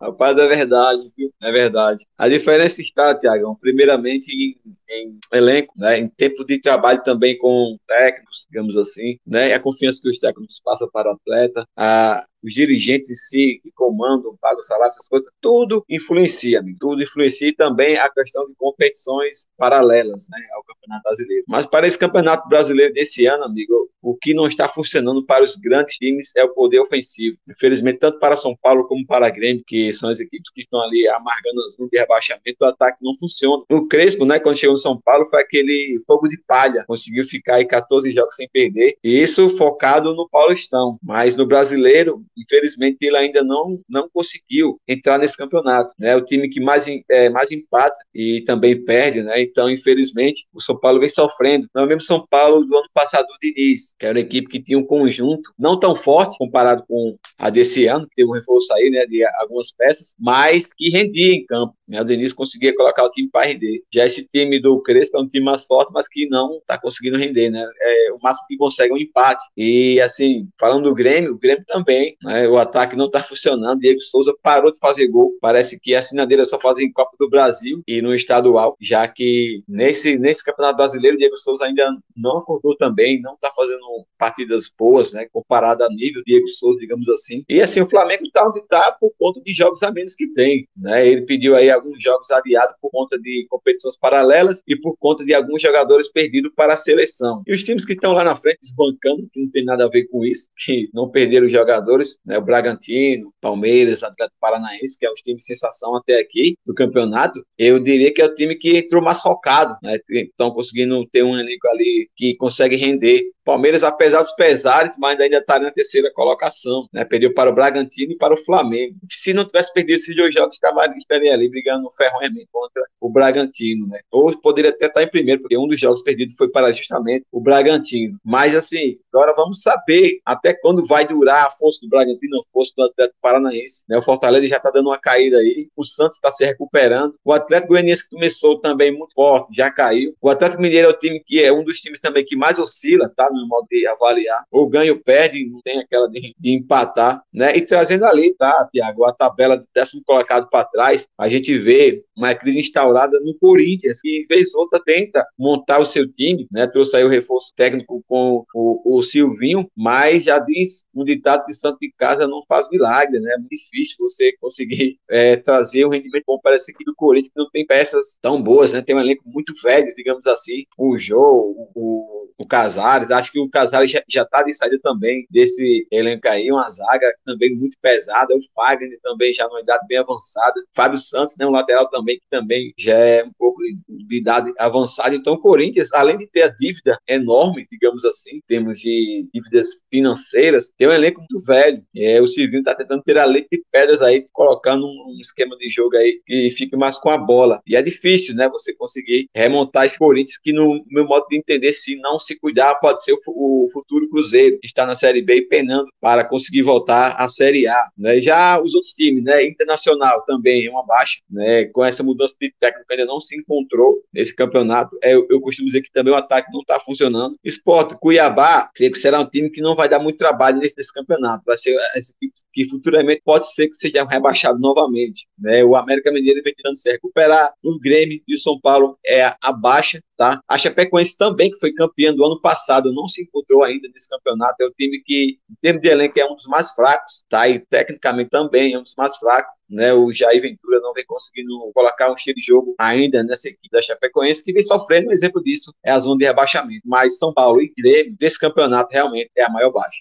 Rapaz, é verdade, viu? É verdade. A diferença está, Tiagão, primeiramente em, em, elenco, né? em tempo de trabalho também com técnicos, digamos assim, né? a confiança que os técnicos passam para o atleta, a, os dirigentes em si, que comandam, pagam salário, essas coisas, tudo influencia, amigo, tudo influencia e também a questão de competições paralelas né, ao Campeonato Brasileiro. Mas para esse Campeonato Brasileiro desse ano, amigo, o que não está funcionando para os grandes times é o poder ofensivo. Infelizmente, tanto para São Paulo como para a Grêmio, que são as equipes que estão ali amargando as de rebaixamento, o ataque não funciona. O Crespo, né, quando chegou no São Paulo, foi aquele fogo de palha, conseguiu ficar aí 14 jogos sem perder, isso focado no Paulistão. Mas no brasileiro, infelizmente, ele ainda não, não conseguiu entrar nesse campeonato. Né? O time que mais, é, mais empata e também perde, né? Então, infelizmente, o São Paulo vem sofrendo. Não é mesmo São Paulo do ano passado do Diniz, que era uma equipe que tinha um conjunto não tão forte comparado com a desse ano, que teve um reforço aí, né, de algumas peças, mas que rendia em campo. Né? O Denis conseguia colocar o time para render. Já esse time do Crespo é um time mais forte, mas que não está conseguindo render, né? É, o máximo que consegue é um empate. E, assim, falando do Grêmio, o Grêmio também, né? O ataque não está funcionando. Diego Souza parou de fazer gol. Parece que a assinadeira só fazem em Copa do Brasil e no estadual, já que nesse, nesse Campeonato Brasileiro, o Diego Souza ainda não acordou também, não está fazendo partidas boas, né? Comparado a nível Diego Souza, digamos assim. E, assim, o Flamengo está onde está por conta de jogos a menos que tem, né? Ele pediu aí alguns jogos adiados por conta de competições paralelas e por conta de alguns jogadores perdidos para a seleção. E os times que estão lá na frente desbancando, que não tem nada a ver com isso, que não perderam jogadores, né? O Bragantino, Palmeiras, Atlético Paranaense, que é um time sensação até aqui do campeonato, eu diria que é o time que entrou mais focado, né? Estão conseguindo ter um elenco ali que consegue render Palmeiras, apesar dos pesares, mas ainda está na terceira colocação, né? Perdeu para o Bragantino e para o Flamengo. Se não tivesse perdido esses dois jogos, estaria ali brigando no ferroamento contra o Bragantino, né? Ou poderia até estar em primeiro, porque um dos jogos perdidos foi para justamente o Bragantino. Mas assim, agora vamos saber até quando vai durar a força do Bragantino, a força do Atlético Paranaense, né? O Fortaleza já está dando uma caída aí, o Santos está se recuperando, o Atlético Goianiense que começou também muito forte, já caiu. O Atlético Mineiro é o time que é um dos times também que mais oscila, tá? no modo de avaliar. Ou ganha ou perde, não tem aquela de, de empatar, né? E trazendo ali, tá, Tiago, a tabela do décimo colocado para trás, a gente vê uma crise instaurada no Corinthians, que vez outra tenta montar o seu time, né? Trouxe aí o reforço técnico com o, o Silvinho, mas já diz um ditado que santo de casa não faz milagre, né? É muito difícil você conseguir é, trazer um rendimento bom para esse aqui do Corinthians, que não tem peças tão boas, né? Tem um elenco muito velho, digamos assim, o Jô, o, o, o Casares, acho que o Casares já, está de saída também desse elenco aí, uma zaga também muito pesada, o Fagner também já numa idade bem avançada, Fábio Santos, né, um lateral também que também já é um pouco de idade avançada, então o Corinthians, além de ter a dívida enorme, digamos assim, em termos de dívidas financeiras, tem um elenco muito velho, é, o Silvinho está tentando ter a leite de pedras aí, colocando um esquema de jogo aí que fique mais com a bola, e é difícil, né, você conseguir remontar esse Corinthians que no meu modo de entender, se não se cuidar, pode ser o, o futuro Cruzeiro, que está na Série B e penando para conseguir voltar à Série A. Né? Já os outros times, né? Internacional também é uma baixa, né? Com essa mudança de técnico ainda não se encontrou nesse campeonato. É, eu, costumo dizer que também o ataque não está funcionando. Esporte, Cuiabá, creio que será um time que não vai dar muito trabalho nesse, nesse campeonato. Vai ser esse equipe que futuramente pode ser que seja rebaixado novamente. Né? O América Mineiro vem tentando se recuperar, o Grêmio e o São Paulo é a baixa, tá? A Chapecoense também, que foi campeã do ano passado, não se encontrou ainda nesse campeonato. É o time que, em termos de elenco, é um dos mais fracos, tá? E tecnicamente também é um dos mais fracos. Né, o Jair Ventura não vem conseguindo colocar um estilo de jogo ainda nessa equipe da Chapecoense, que vem sofrendo. Um exemplo disso é a zona de rebaixamento. Mas São Paulo e Grêmio, desse campeonato, realmente é a maior baixa.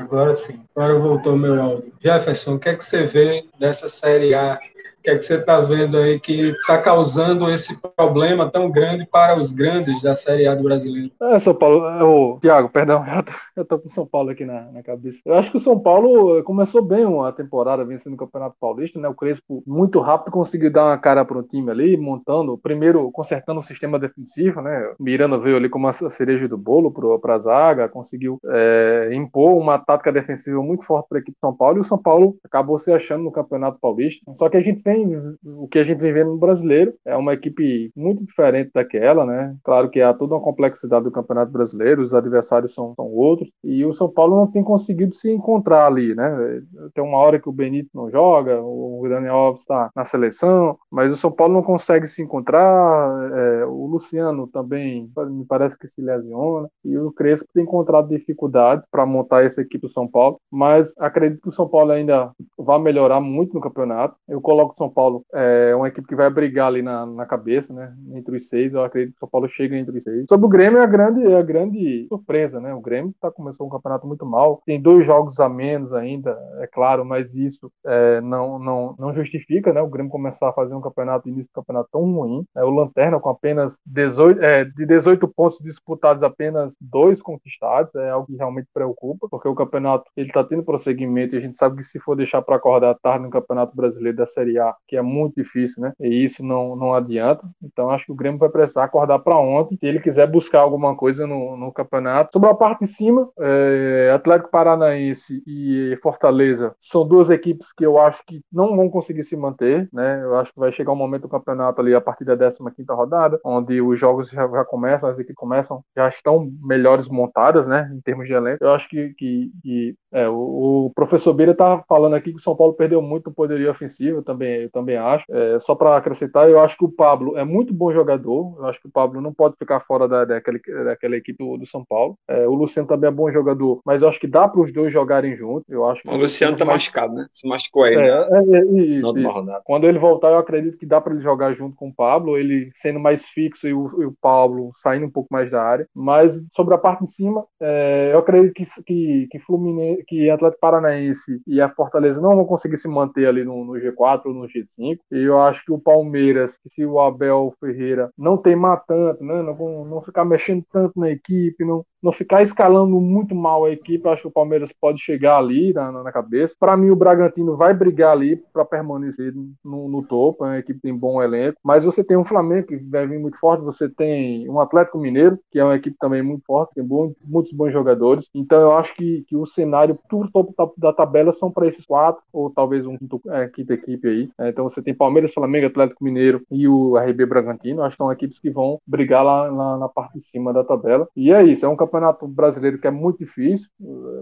agora sim. Agora voltou meu áudio. Jefferson, o que é que você vê dessa Série A o que é que você está vendo aí que está causando esse problema tão grande para os grandes da Série A do brasileiro? É, São Paulo, é, o Thiago, perdão, eu estou com São Paulo aqui na, na, cabeça. Eu acho que o São Paulo começou bem uma temporada vencendo o Campeonato Paulista, né? O Crespo muito rápido conseguiu dar uma cara para o time ali, montando, primeiro consertando o sistema defensivo, né? Miranda veio ali como a cereja do bolo para a zaga, conseguiu é, impor uma tática defensiva muito forte para a equipe de São Paulo e o São Paulo acabou se achando no Campeonato Paulista. Só que a gente tem o que a gente vem vendo no brasileiro. É uma equipe muito diferente daquela, né? Claro que há toda uma complexidade do Campeonato Brasileiro, os adversários são, são outros, e o São Paulo não tem conseguido se encontrar ali, né? Tem uma hora que o Benito não joga, o Daniel Alves está na seleção, mas o São Paulo não consegue se encontrar. É, o Luciano também me parece que se lesiona, e o Crespo tem encontrado dificuldades para montar essa equipe do São Paulo, mas acredito que o São Paulo ainda vai melhorar muito no campeonato. Eu coloco são Paulo é uma equipe que vai brigar ali na, na cabeça, né? Entre os seis, eu acredito que o São Paulo chega entre os seis. Sobre o Grêmio, é a grande, é a grande surpresa, né? O Grêmio tá, começou um campeonato muito mal, tem dois jogos a menos ainda, é claro, mas isso é, não, não, não justifica, né? O Grêmio começar a fazer um campeonato, início do campeonato tão ruim. É, o Lanterna com apenas 18, é, de 18 pontos disputados, apenas dois conquistados, é algo que realmente preocupa, porque o campeonato ele tá tendo prosseguimento e a gente sabe que se for deixar para acordar tarde no Campeonato Brasileiro da Série A, que é muito difícil, né? E isso não, não adianta. Então acho que o Grêmio vai precisar acordar para ontem se ele quiser buscar alguma coisa no, no campeonato. Sobre a parte de cima, é, Atlético Paranaense e Fortaleza são duas equipes que eu acho que não vão conseguir se manter, né? Eu acho que vai chegar um momento do campeonato ali a partir da 15 rodada, onde os jogos já, já começam, as equipes começam, já estão melhores montadas, né? Em termos de elenco. Eu acho que, que, que é, o, o, professor Beira tá falando aqui que o São Paulo perdeu muito poderio ofensivo, eu também, eu também acho. É, só para acrescentar, eu acho que o Pablo é muito bom jogador, eu acho que o Pablo não pode ficar fora da, daquela, daquela equipe do, do São Paulo. É, o Luciano também é bom jogador, mas eu acho que dá para os dois jogarem juntos. Eu acho o Luciano tá machucado, né? Se machucou aí, é, né? É, é, isso, isso. Quando ele voltar, eu acredito que dá para ele jogar junto com o Pablo, ele sendo mais fixo e o, e o Pablo saindo um pouco mais da área. Mas sobre a parte de cima, é, eu acredito que, que, que Fluminense, que Atlético Paranaense e a Fortaleza não vão conseguir se manter ali no, no G4 ou no G5. E eu acho que o Palmeiras, que se o Abel Ferreira não teimar tanto, né, não, não ficar mexendo tanto na equipe, não, não ficar escalando muito mal a equipe, acho que o Palmeiras pode chegar ali na, na cabeça. Para mim, o Bragantino vai brigar ali para permanecer no, no, topo. A equipe tem bom elenco, mas você tem um Flamengo que vai vir muito forte. Você tem um Atlético Mineiro que é uma equipe também muito forte, tem bom, muitos bons jogadores. Então, eu acho que, que o cenário tudo topo da tabela são para esses quatro ou talvez um quinto, é, quinta equipe aí. É, então, você tem Palmeiras, Flamengo, Atlético Mineiro e o RB Bragantino. Acho que são equipes que vão brigar lá, lá na parte de cima da tabela. E é isso. É um campeonato brasileiro que é muito difícil.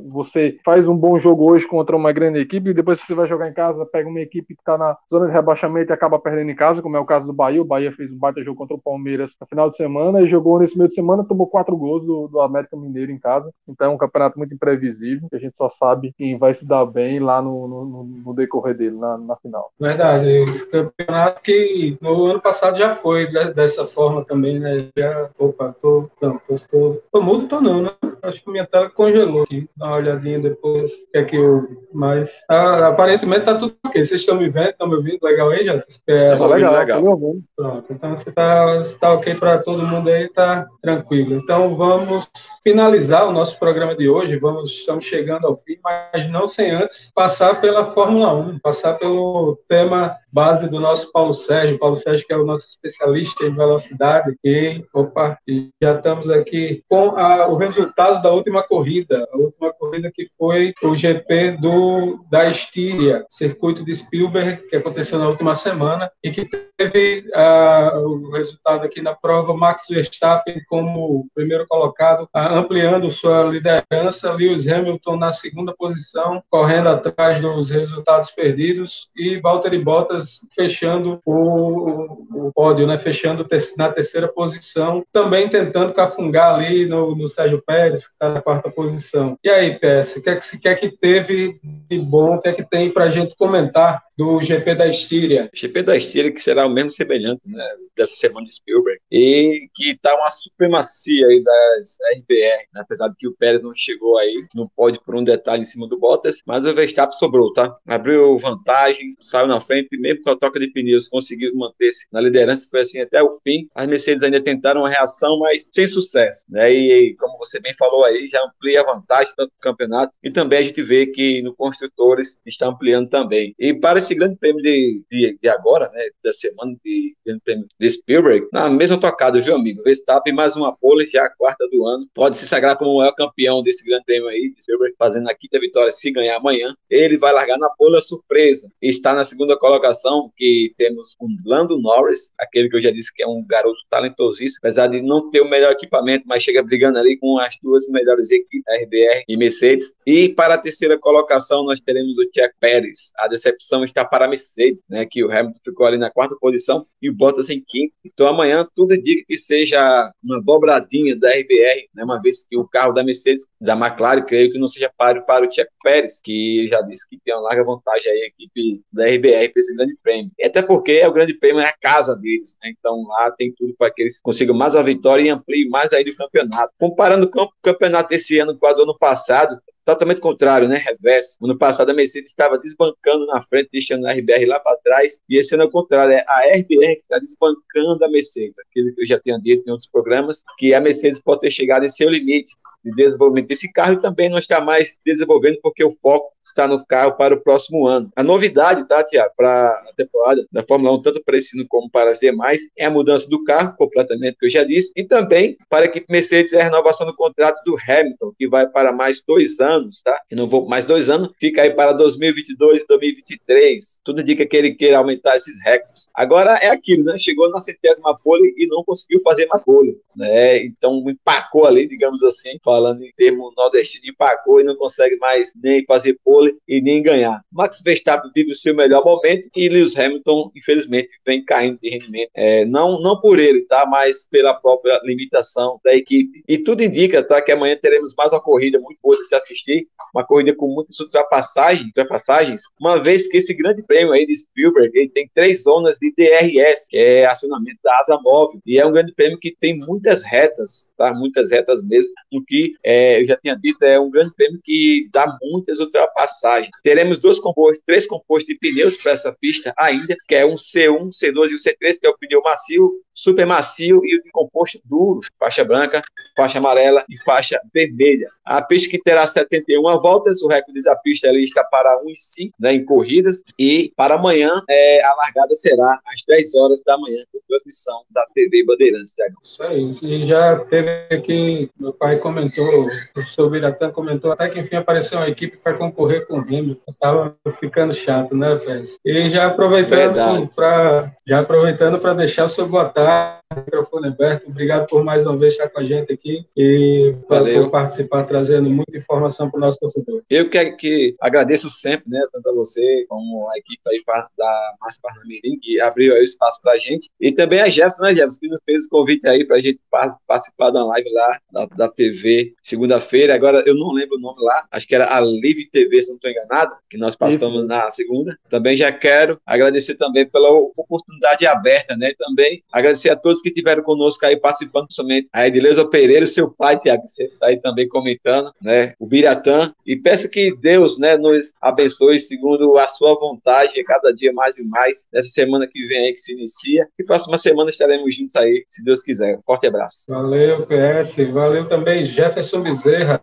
Você faz um bom jogo hoje contra uma grande equipe e depois você vai jogar em casa, pega uma equipe que está na zona de rebaixamento e acaba perdendo em casa, como é o caso do Bahia. O Bahia fez um baita jogo contra o Palmeiras no final de semana e jogou nesse meio de semana, tomou quatro gols do, do América Mineiro em casa. Então é um campeonato muito imprevisível, que a gente só sabe quem vai se dar bem lá no, no, no decorrer dele, na, na final. Verdade. Esse campeonato que no ano passado já foi dessa forma também, né? Já, opa, tô, não, tô, tô, tô mudo, tô não, né? Acho que minha tela congelou aqui. Dá uma olhadinha depois. Que é que eu. Mas tá, aparentemente tá tudo ok. Vocês estão me vendo? Estão me ouvindo? Legal aí, já? É, tá legal, legal. Tá Pronto. Então se tá, se tá ok para todo mundo aí, tá tranquilo. Então vamos finalizar o nosso programa de hoje. Vamos, estamos chegando ao fim, mas não sem antes passar pela Fórmula 1, passar pelo tema base do nosso Paulo Sérgio. Paulo Sérgio, que é o nosso especialista em velocidade. E, opa, já estamos aqui com a, o resultado da última corrida. A última corrida que foi o GP do, da Estíria, circuito de Spielberg, que aconteceu na última semana e que teve uh, o resultado aqui na prova Max Verstappen como primeiro colocado, uh, ampliando sua liderança, Lewis Hamilton na segunda posição, correndo atrás dos resultados perdidos e Valtteri Bottas fechando o, o pódio, né, fechando na terceira posição, também tentando cafungar ali no, no Sérgio Pérez, que está na quarta posição. E aí, PS, o que é que, que, é que teve de bom, o que é que tem para a gente comentar do GP da Estíria. GP da Estíria que será o mesmo semelhante né, dessa semana de Spielberg e que está uma supremacia aí das RBR, né, apesar de que o Pérez não chegou aí, não pode por um detalhe em cima do Bottas, mas o Verstappen sobrou, tá? Abriu vantagem, saiu na frente, mesmo com a troca de pneus conseguiu manter-se na liderança, foi assim até o fim. As Mercedes ainda tentaram uma reação, mas sem sucesso, né? E como você bem falou aí, já amplia a vantagem tanto no campeonato e também a gente vê que no construtores está ampliando também. E para esse grande prêmio de, de, de agora, né, da semana de grande prêmio de Spielberg, na mesma tocada, viu, amigo? Verstappen mais uma pole, já a quarta do ano, pode se sagrar como o maior campeão desse grande prêmio aí de Spielberg, fazendo a quinta vitória se ganhar amanhã. Ele vai largar na pole surpresa. Está na segunda colocação, que temos um Lando Norris, aquele que eu já disse que é um garoto talentosíssimo, apesar de não ter o melhor equipamento, mas chega brigando ali com as duas melhores equipes, RBR e Mercedes. E para a terceira colocação, nós teremos o Checo Pérez. A decepção está para a Mercedes, né, que o Hamilton ficou ali na quarta posição e o Bottas em quinto. Então amanhã tudo indica que seja uma dobradinha da RBR, né, uma vez que o carro da Mercedes, da McLaren, creio que não seja páreo para o Checo Pérez, que já disse que tem uma larga vantagem aí a equipe da RBR para esse grande prêmio. E até porque é o grande prêmio é a casa deles, né, então lá tem tudo para que eles consigam mais uma vitória e ampliem mais aí do campeonato. Comparando o campeonato desse ano com o do ano passado, totalmente contrário, né? Reverso. Ano passado a Mercedes estava desbancando na frente, deixando a RBR lá para trás, e esse ano é o contrário, é a RBR que está desbancando a Mercedes. Aquilo que eu já tinha dito em outros programas, que a Mercedes pode ter chegado em seu limite de desenvolvimento desse carro e também não está mais desenvolvendo porque o foco está no carro para o próximo ano. A novidade, tá, Tiago, para a temporada da Fórmula 1, tanto para esse ano como para as demais, é a mudança do carro, completamente, que eu já disse, e também para a equipe Mercedes é a renovação do contrato do Hamilton, que vai para mais dois anos, tá? Não vou mais dois anos, fica aí para 2022 e 2023. Tudo indica que ele queira aumentar esses recordes. Agora é aquilo, né? Chegou na centésima pole e não conseguiu fazer mais pole, né? Então empacou ali, digamos assim, falando em termo nordestino, empacou e não consegue mais nem fazer pole e nem ganhar. Max Verstappen vive o seu melhor momento e Lewis Hamilton, infelizmente, vem caindo de rendimento. É, não, não por ele, tá? Mas pela própria limitação da equipe. E tudo indica, tá? Que amanhã teremos mais uma corrida muito boa de se assistir, uma corrida com muitas ultrapassagens, ultrapassagens, uma vez que esse grande prêmio aí de Spielberg, ele tem três zonas de DRS, que é acionamento da asa móvel, e é um grande prêmio que tem muitas retas, tá? Muitas retas mesmo, o que é, eu já tinha dito, é um grande prêmio que dá muitas ultrapassagens passagens. Teremos dois compostos, três compostos de pneus para essa pista ainda, que é um C1, C2 e o C3, que é o pneu macio, super macio e o de composto duro, faixa branca, faixa amarela e faixa vermelha. A pista que terá 71 voltas, o recorde da pista ali está para 1,5 né, em corridas, e para amanhã é, a largada será às 10 horas da manhã, com transmissão da TV Bandeirantes. Isso aí, e já teve aqui, meu pai comentou, o professor Biratã comentou, até que enfim apareceu uma equipe para concorrer com o Hamilton, estava ficando chato, né, Pérez? E já aproveitando para já aproveitando para deixar o seu boa tarde microfone aberto. Obrigado por mais uma vez estar com a gente aqui e Valeu. por participar, trazendo muita informação para o nosso torcedor. Eu que, que agradeço sempre, né, tanto a você como a equipe aí da Márcia Parnamirim, que abriu o espaço para a gente, e também a Jefferson, né, Jefferson, que nos fez o convite aí para a gente participar da live lá da, da TV segunda-feira. Agora, eu não lembro o nome lá, acho que era a Live TV, se não estou enganado, que nós participamos Isso. na segunda. Também já quero agradecer também pela oportunidade aberta, né, também agradecer a todos que tiveram conosco aí participando, somente a Edileuza Pereira, seu pai, Tiago, que você está aí também comentando, né? O Biratã. E peço que Deus, né, nos abençoe segundo a sua vontade, cada dia mais e mais, nessa semana que vem aí que se inicia. E próxima semana estaremos juntos aí, se Deus quiser. Forte abraço. Valeu, PS. Valeu também, Jefferson Bezerra.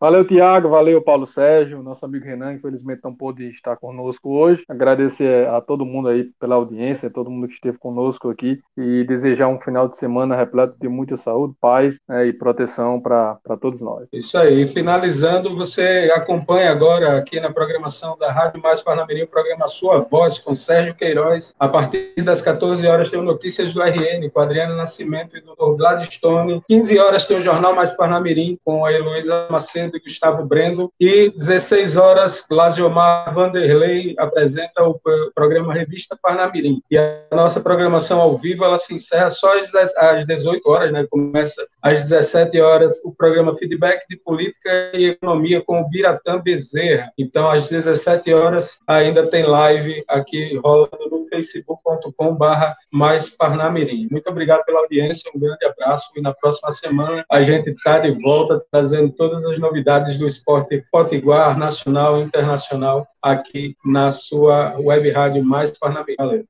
Valeu, Tiago. Valeu, Paulo Sérgio. Nosso amigo Renan, infelizmente, não pôde estar conosco hoje. Agradecer a todo mundo aí pela audiência, a todo mundo que esteve conosco aqui e desejar um final de semana repleto de muita saúde, paz né, e proteção para todos nós. Isso aí. Finalizando, você acompanha agora aqui na programação da Rádio Mais Parnamirim o programa Sua Voz com Sérgio Queiroz. A partir das 14 horas tem notícias do RN com Adriano Nascimento e do Gladstone. 15 horas tem o Jornal Mais Parnamirim com a Heloísa Macedo de Gustavo Brendo. E 16 horas, Glasiomar Vanderlei apresenta o programa Revista Parnamirim. E a nossa programação ao vivo, ela se encerra só às 18 horas, né? Começa às 17 horas o programa Feedback de Política e Economia com o Biratã Bezerra. Então, às 17 horas, ainda tem live aqui rolando no facebook.com barra mais Parnamirim. Muito obrigado pela audiência, um grande abraço e na próxima semana a gente está de volta trazendo todas as novidades novidades do esporte potiguar, nacional e internacional, aqui na sua web rádio Mais Parnamirim.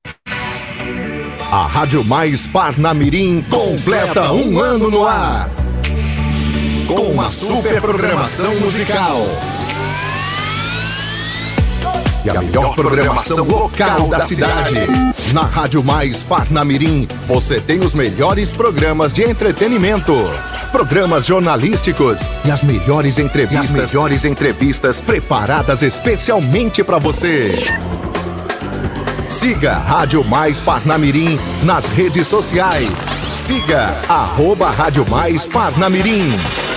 A Rádio Mais Parnamirim completa um ano no ar. Com uma super programação musical. E a melhor programação local da cidade. Na Rádio Mais Parnamirim, você tem os melhores programas de entretenimento programas jornalísticos e as melhores entrevistas, as melhores entrevistas preparadas especialmente para você. Siga Rádio Mais Parnamirim nas redes sociais. Siga arroba Rádio Mais Parnamirim.